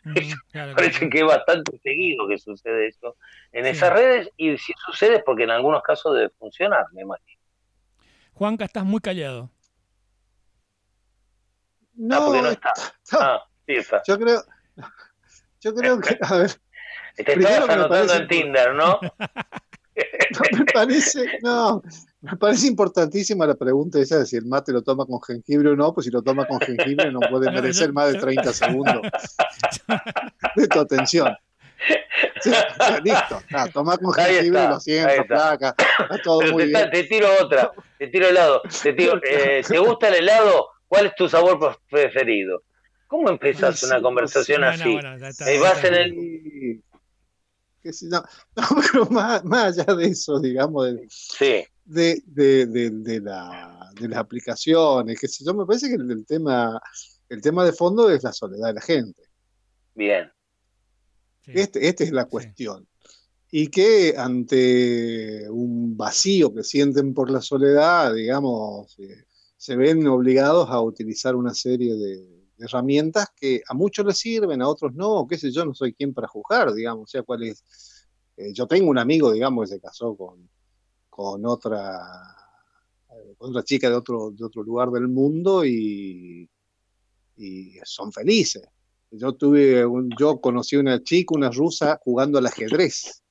parece que es bastante seguido que sucede eso en esas redes y si sucede es porque en algunos casos debe funcionar, me imagino. Juanca, estás muy callado. No, ah, porque no está. Ah, sí está. Yo creo, yo creo que, a ver, te estabas anotando en Tinder, ¿no? No, me parece, no, me parece importantísima la pregunta esa de si el mate lo toma con jengibre o no, pues si lo toma con jengibre no puede merecer más de 30 segundos de tu atención. Listo, toma con jengibre, lo siento, placa, está todo muy bien. Te tiro otra, te tiro helado, te tiro, eh, ¿te gusta el helado? ¿Cuál es tu sabor preferido? ¿Cómo empezás una conversación así? Ahí vas en el no, pero más, allá de eso, digamos, de, de, la, de, las aplicaciones, que si yo, me parece que el, tema, el tema de fondo es la soledad de la gente. Bien. Este, esta es la cuestión. Y que ante un vacío que sienten por la soledad, digamos, eh, se ven obligados a utilizar una serie de, herramientas que a muchos les sirven, a otros no, qué sé yo, no soy quien para juzgar, digamos, o sea, cuál es. Eh, yo tengo un amigo, digamos, que se casó con, con otra, eh, otra chica de otro, de otro lugar del mundo y, y son felices. Yo tuve, yo conocí una chica, una rusa, jugando al ajedrez.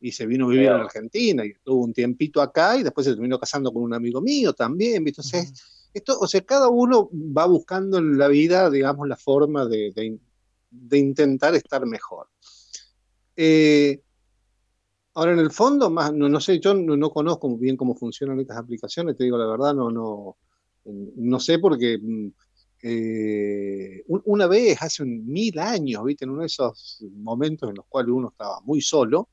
Y se vino a vivir en Argentina y estuvo un tiempito acá y después se terminó casando con un amigo mío también. Entonces, esto, o sea, cada uno va buscando en la vida, digamos, la forma de, intentar estar mejor. Eh, ahora, en el fondo, más, no, sé, yo no, conozco bien cómo funcionan estas aplicaciones, te digo la verdad, no, no, no sé porque mm, eh, una vez, hace mil años, ¿viste? en uno de esos momentos en los cuales uno estaba muy solo,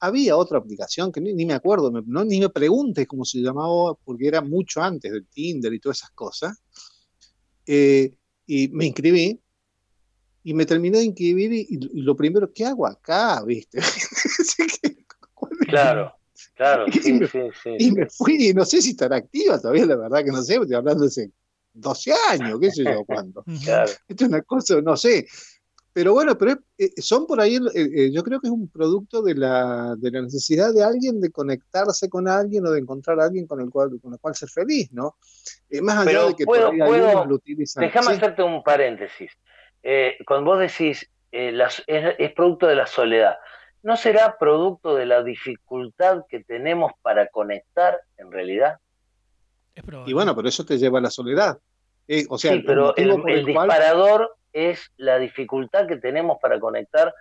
había otra aplicación que ni, me acuerdo, no, ni me preguntes cómo se llamaba, porque era mucho antes del Tinder y todas esas cosas. Eh, y me inscribí y me terminé de inscribir y, lo primero, ¿qué hago acá? ¿Viste? claro, claro. Y, me, y me fui, y no sé si estará activa todavía, la verdad que no sé, estoy hablando de hace 12 años, qué sé yo cuándo. Claro. Esto es una cosa, no sé. Pero bueno, pero eh, son por ahí, eh, eh, yo creo que es un producto de la, de la necesidad de alguien de conectarse con alguien o de encontrar a alguien con el cual, con el cual ser feliz, ¿no? más allá de que puedo, puedo, lo utilizan. Déjame hacerte un paréntesis. cuando vos decís es, es producto de la soledad, ¿no será producto de la dificultad que tenemos para conectar en realidad? Y bueno, pero eso te lleva a la soledad. O sea, sí, pero el, disparador es la dificultad que tenemos para conectar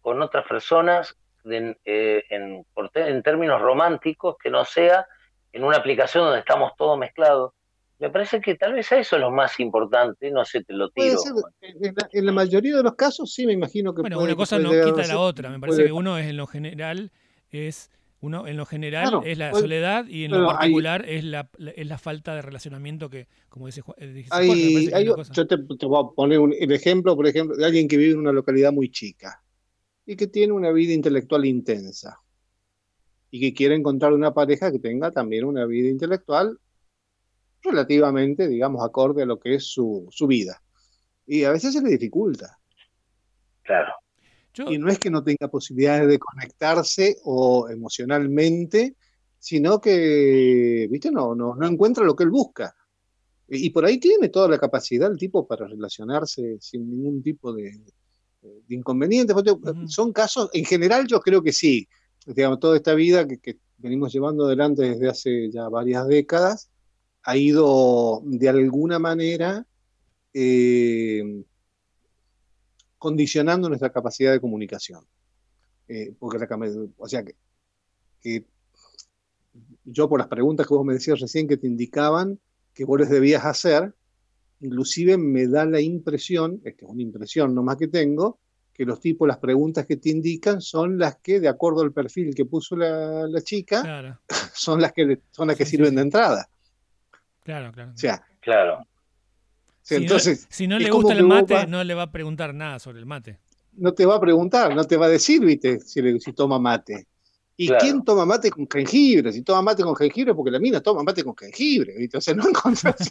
con otras personas eh, en, en, términos románticos, que no sea en una aplicación donde estamos todos mezclados. Me parece que tal vez eso es lo más importante, no sé, te lo tiro. en, la, mayoría de los casos sí, me imagino que... Bueno, una cosa no quita la otra, me parece que uno es en lo general es uno, en lo general es la pues, soledad y en lo particular es, la, es la falta de relacionamiento que, como dice, eh, Yo te, voy a poner un, el ejemplo, por ejemplo, de alguien que vive en una localidad muy chica y que tiene una vida intelectual intensa y que quiere encontrar una pareja que tenga también una vida intelectual relativamente, digamos, acorde a lo que es su, su vida. Y a veces se le dificulta. Claro. Y no es que no tenga posibilidades de conectarse o emocionalmente, sino que, viste, no, no, no encuentra lo que él busca. Y, por ahí tiene toda la capacidad el tipo para relacionarse sin ningún tipo de, de inconveniente. Son casos, en general yo creo que sí. Digamos, toda esta vida que, venimos llevando adelante desde hace ya varias décadas, ha ido de alguna manera eh, condicionando nuestra capacidad de comunicación. Eh, porque la, o sea que, yo por las preguntas que vos me decías recién que te indicaban que vos les debías hacer, inclusive me da la impresión, es que es una impresión nomás que tengo, que los tipos, las preguntas que te indican son las que, de acuerdo al perfil que puso la, chica, son las que son las que sirven de entrada. Claro, claro. O sea, claro. Si, entonces, no, si no le gusta el mate, no le va a preguntar nada sobre el mate. No te va a preguntar, no te va a decir, viste, si, si toma mate. ¿Y quién toma mate con jengibre? Si toma mate con jengibre, porque la mina toma mate con jengibre, ¿viste? O sea, no encontrás.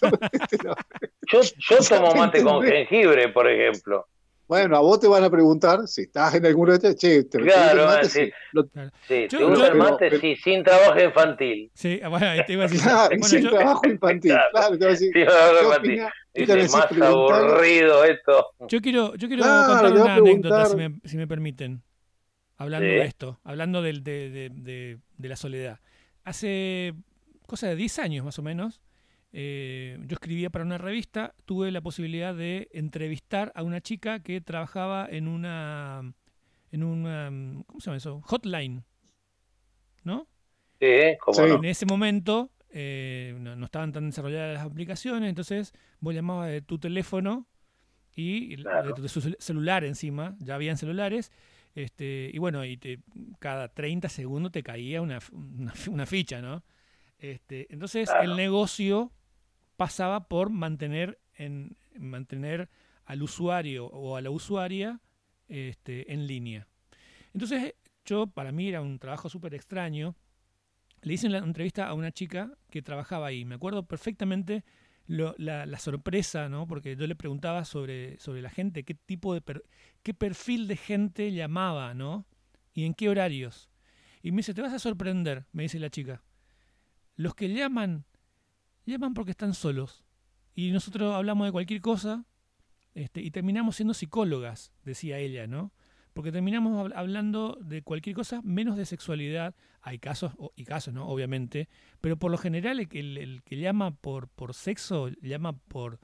yo, yo tomo mate con jengibre, por ejemplo. Bueno, a vos te van a preguntar si estás en algún lugar, che, te claro, mate, sí. Sí, te gusta el mate, sí, sin trabajo infantil. Sí, bueno, ahí te iba a decir. Claro, sin trabajo infantil, claro, te iba a decir. Sí, infantil. Dice, más aburrido esto. Yo quiero, yo quiero contar una anécdota, si me, si me, permiten, hablando de esto, hablando de, de, de, de la soledad. Hace cosa de 10 años más o menos, eh, yo escribía para una revista, tuve la posibilidad de entrevistar a una chica que trabajaba en una, en una, ¿cómo se llama eso? Hotline, ¿no? Sí, ¿cómo En ese momento eh, no, estaban tan desarrolladas las aplicaciones, entonces vos llamabas de tu teléfono y de tu celular encima, ya habían celulares, este, y bueno, y te, cada 30 segundos te caía una, una, ficha, ¿no? Este, entonces el negocio pasaba por mantener, en, mantener al usuario o a la usuaria este, en línea. Entonces, yo, para mí era un trabajo súper extraño. Le hice una entrevista a una chica que trabajaba ahí. Me acuerdo perfectamente la, sorpresa, ¿no? Porque yo le preguntaba sobre, sobre la gente, qué tipo de qué perfil de gente llamaba, ¿no? Y en qué horarios. Y me dice, te vas a sorprender, me dice la chica. Los que llaman llaman porque están solos. Y nosotros hablamos de cualquier cosa este, y terminamos siendo psicólogas, decía ella, ¿no? Porque terminamos hablando de cualquier cosa menos de sexualidad. Hay casos y casos, ¿no? Obviamente. Pero por lo general el, que llama por, por sexo llama por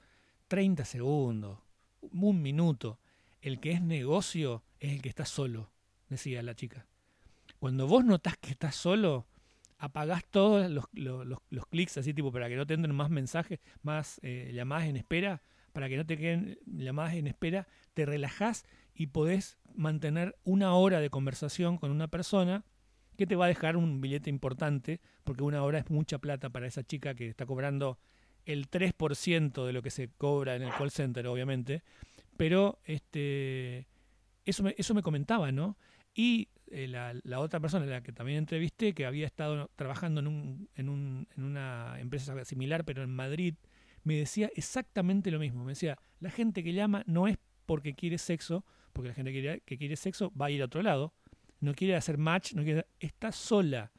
30 segundos, un minuto. El que es negocio es el que está solo, decía la chica. Cuando vos notás que estás solo, apagás todos los, los, clics así tipo para que no te entren más mensajes, más eh, llamadas en espera, para que no te queden llamadas en espera, te relajás y podés mantener una hora de conversación con una persona que te va a dejar un billete importante, porque una hora es mucha plata para esa chica que está cobrando el 3% de lo que se cobra en el call center, obviamente. Pero este, eso, me, eso me comentaba, ¿no? Y eh, la, otra persona, la que también entrevisté, que había estado trabajando en, un, en, un, en una empresa similar, pero en Madrid, me decía exactamente lo mismo. Me decía, la gente que llama no es porque quiere sexo, porque la gente que quiere, que quiere sexo va a ir a otro lado, no quiere hacer match, no quiere, está sola.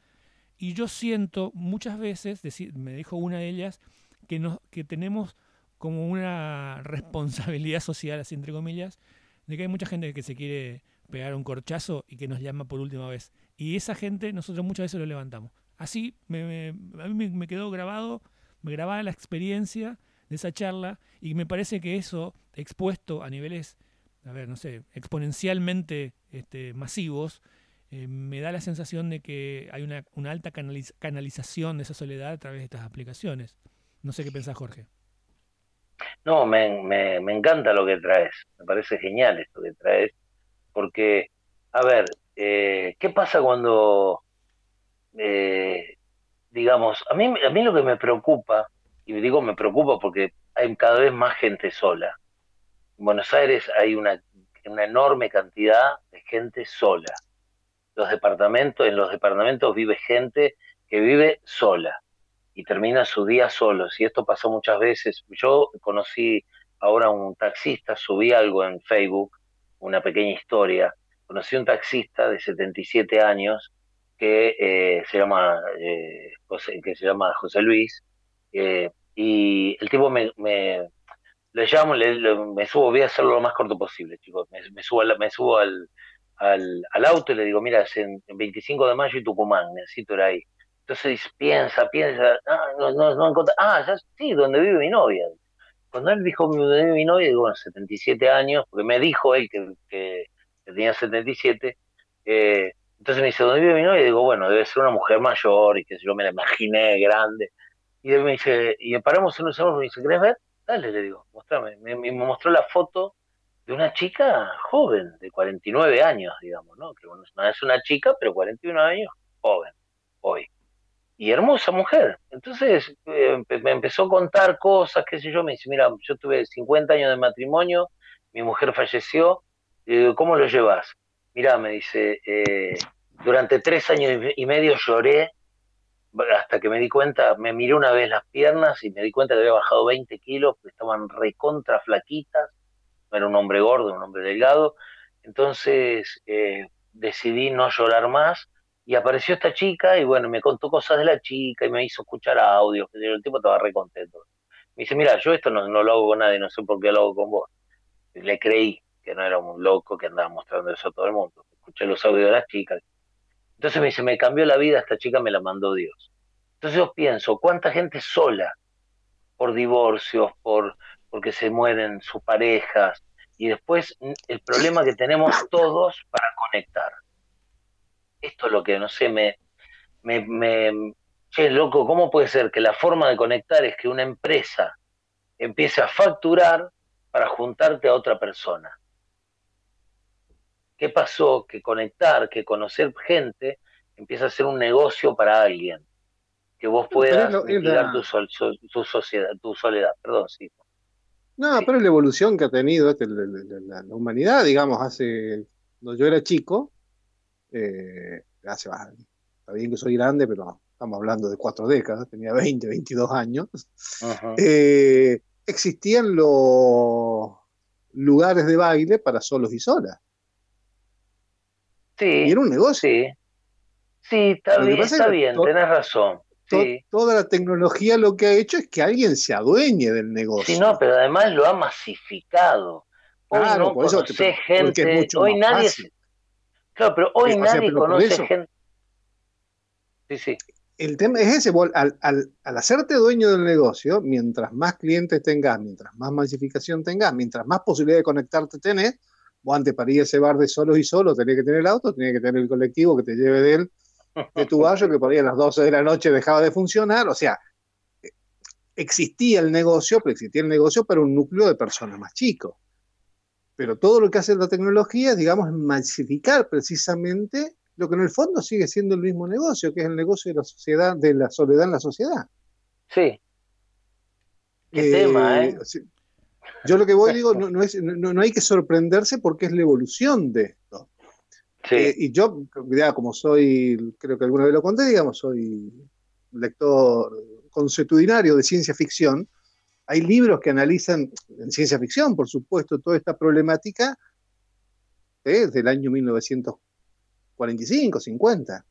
Y yo siento muchas veces, me dijo una de ellas, que, nos, que tenemos como una responsabilidad social, así entre comillas, de que hay mucha gente que se quiere pegar un corchazo y que nos llama por última vez. Y esa gente nosotros muchas veces lo levantamos. Así me, a mí me, quedó grabado, me grababa la experiencia de esa charla y me parece que eso expuesto a niveles, a ver, no sé, exponencialmente este, masivos, eh, me da la sensación de que hay una, alta canalización de esa soledad a través de estas aplicaciones. No sé qué pensás, Jorge. No, me, me, me, encanta lo que traes, me parece genial esto que traes, porque, a ver, eh, ¿qué pasa cuando, eh, digamos, a mí, a mí lo que me preocupa, y digo me preocupa porque hay cada vez más gente sola. En Buenos Aires hay una, una enorme cantidad de gente sola. Los departamentos, en los departamentos vive gente que vive sola y termina su día solo. Y esto pasó muchas veces. Yo conocí ahora un taxista, subí algo en Facebook una pequeña historia. Conocí un taxista de 77 años que eh, se llama eh, José, que se llama José Luis eh, y el tipo me, me le llamo, me subo, voy a hacerlo lo más corto posible, chicos. Me, subo, al, me subo al, al, auto y le digo, mira, es en, 25 de mayo y Tucumán, necesito ir ahí. Entonces piensa, piensa, ah, no, no, no ah, ya sí, donde vive mi novia. Cuando él dijo mi novia, digo, bueno, 77 años, porque me dijo él que, que, tenía 77, eh, entonces me dice, ¿dónde vive mi novia? Y digo, bueno, debe ser una mujer mayor, y que yo me la imaginé grande. Y él me dice, y paramos en un segundo, me dice, ¿querés ver? Dale, le digo, mostrame. Me, me mostró la foto de una chica joven, de 49 años, digamos, ¿no? Que bueno, no es una chica, pero 41 años, joven, hoy. Y hermosa mujer. Entonces eh, me empezó a contar cosas, qué sé yo, me dice, mira, yo tuve 50 años de matrimonio, mi mujer falleció, ¿cómo lo llevas? Mira, me dice, eh, durante tres años y medio lloré hasta que me di cuenta, me miré una vez las piernas y me di cuenta que había bajado 20 kilos, que estaban recontra flaquitas, era un hombre gordo, un hombre delgado. Entonces eh, decidí no llorar más y apareció esta chica y bueno, me contó cosas de la chica y me hizo escuchar audios, el tipo estaba re contento. Me dice, mira, yo esto no, lo hago con nadie, no sé por qué lo hago con vos. le creí que no era un loco que andaba mostrando eso a todo el mundo. Escuché los audios de las chicas. Entonces me dice, me cambió la vida, esta chica me la mandó Dios. Entonces yo pienso, ¿cuánta gente sola por divorcios, por porque se mueren sus parejas, y después el problema que tenemos todos para conectar. Esto es lo que, no sé, me, me, me che, loco, ¿cómo puede ser que la forma de conectar es que una empresa empiece a facturar para juntarte a otra persona? ¿Qué pasó? Que conectar, que conocer gente empieza a ser un negocio para alguien. Que vos puedas mitigar tu, tu, sociedad, tu soledad. Perdón, sí. No, pero es la evolución que ha tenido este, la, humanidad, digamos, hace, cuando yo era chico, eh, hace, está bien que soy grande, pero estamos hablando de cuatro décadas, tenía 20, 22 años, eh, existían los lugares de baile para solos y solas. Sí. Y era un negocio. Sí, sí está bien, está bien, tenés razón toda la tecnología lo que ha hecho es que alguien se adueñe del negocio. Sí, no, pero además lo ha masificado. Hoy no conoce gente, hoy nadie... Claro, pero hoy nadie conoce gente... Sí, sí. El tema es ese, al, al, al, hacerte dueño del negocio, mientras más clientes tengas, mientras más masificación tengas, mientras más posibilidad de conectarte tenés, vos antes para ir a ese bar de solos y solos tenías que tener el auto, tenías que tener el colectivo que te lleve de él de tu barrio que por ahí a las 12 de la noche dejaba de funcionar. O sea, existía el negocio, pero existía el negocio para un núcleo de personas más chicos. Pero todo lo que hace la tecnología, digamos, es masificar precisamente lo que en el fondo sigue siendo el mismo negocio, que es el negocio de la sociedad, de la soledad en la sociedad. Sí. Qué tema, ¿eh? Yo lo que voy digo, no, no, es, no, hay que sorprenderse porque es la evolución de esto. Eh, y yo, como soy, creo que alguna vez lo conté, digamos, soy lector consuetudinario de ciencia ficción, hay libros que analizan, en ciencia ficción, por supuesto, toda esta problemática desde el año 1945, 50,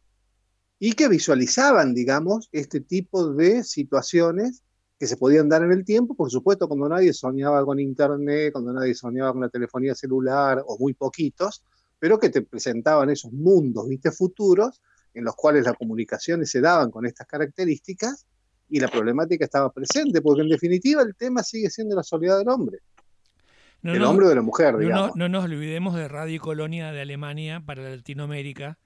y que visualizaban, digamos, este tipo de situaciones que se podían dar en el tiempo, por supuesto, cuando nadie soñaba con Internet, cuando nadie soñaba con la telefonía celular, o muy poquitos, pero que te presentaban esos mundos, viste, futuros, en los cuales las comunicaciones se daban con estas características y la problemática estaba presente, porque en definitiva el tema sigue siendo la soledad del hombre. el hombre o de la mujer, digamos. No, nos olvidemos de Radio Colonia de Alemania para Latinoamérica,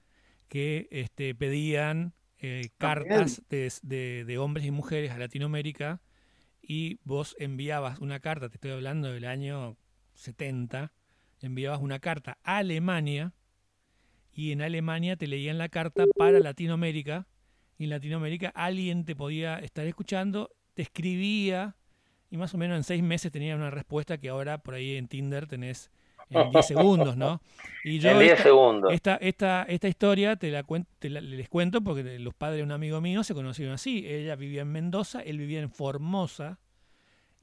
que este, pedían eh, cartas de, de, hombres y mujeres a Latinoamérica y vos enviabas una carta, te estoy hablando del año 70, enviabas una carta a Alemania y en Alemania te leían la carta para Latinoamérica en Latinoamérica alguien te podía estar escuchando, te escribía y más o menos en seis meses tenía una respuesta que ahora por ahí en Tinder tenés en 10 segundos, ¿no? Y yo en 10 segundos. Esta, esta, esta historia te la, te les cuento porque los padres de un amigo mío se conocieron así. Ella vivía en Mendoza, él vivía en Formosa,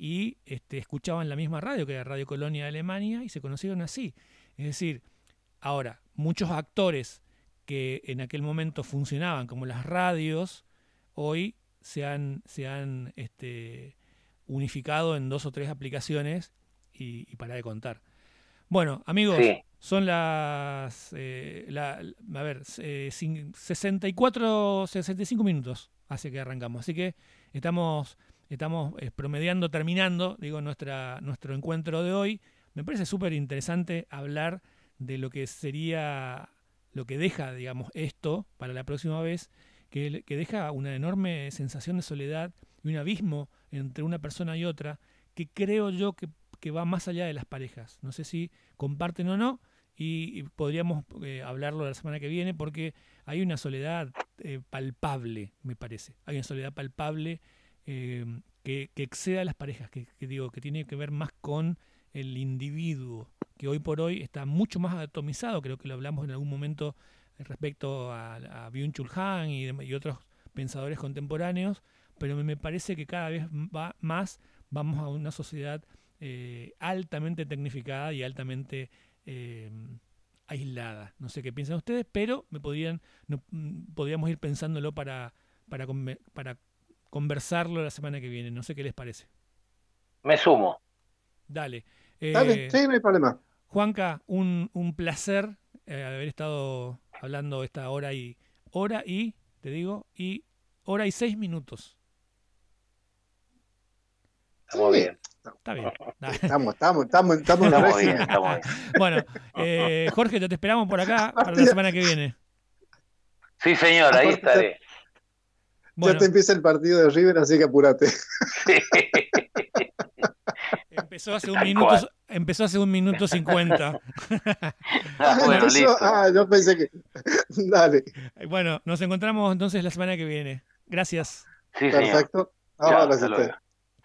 y este, escuchaban la misma radio, que era Radio Colonia de Alemania, y se conocieron así. Es decir, ahora, muchos actores que en aquel momento funcionaban como las radios, hoy se han, se han este, unificado en dos o tres aplicaciones y, para de contar. Bueno, amigos, son las, eh, a ver, 64, 65 minutos hace que arrancamos. Así que estamos, estamos eh, promediando, terminando, digo, nuestra, nuestro encuentro de hoy. Me parece súper interesante hablar de lo que sería, lo que deja, digamos, esto para la próxima vez, que, deja una enorme sensación de soledad y un abismo entre una persona y otra, que creo yo que que va más allá de las parejas. No sé si comparten o no y, podríamos eh, hablarlo la semana que viene porque hay una soledad eh, palpable, me parece. Hay una soledad palpable eh, que, que, exceda a las parejas, que, digo, que tiene que ver más con el individuo, que hoy por hoy está mucho más atomizado, creo que lo hablamos en algún momento respecto a, a Byung-Chul Han y, y otros pensadores contemporáneos, pero me parece que cada vez va más vamos a una sociedad eh, altamente tecnificada y altamente eh, aislada. No sé qué piensan ustedes, pero me podrían, mm, podríamos ir pensándolo para, para, para conversarlo la semana que viene. No sé qué les parece. Me sumo. Dale. Dale, eh, sí, no hay problema. Juanca, un, un placer haber estado hablando esta hora y hora y, te digo, y hora y seis minutos. Estamos bien. Está bien. Estamos, estamos, estamos, estamos, bien, estamos bien. Bueno, eh, Jorge, te esperamos por acá para la semana que viene. Sí, señor, ahí estaré. Ya te empieza el partido de River, así que apúrate. Empezó hace un minuto, empezó hace un minuto cincuenta. Ah, bueno, listo. ah, yo pensé que. Dale. Bueno, nos encontramos entonces la semana que viene. Gracias. Sí, señor. Perfecto. Ahora sí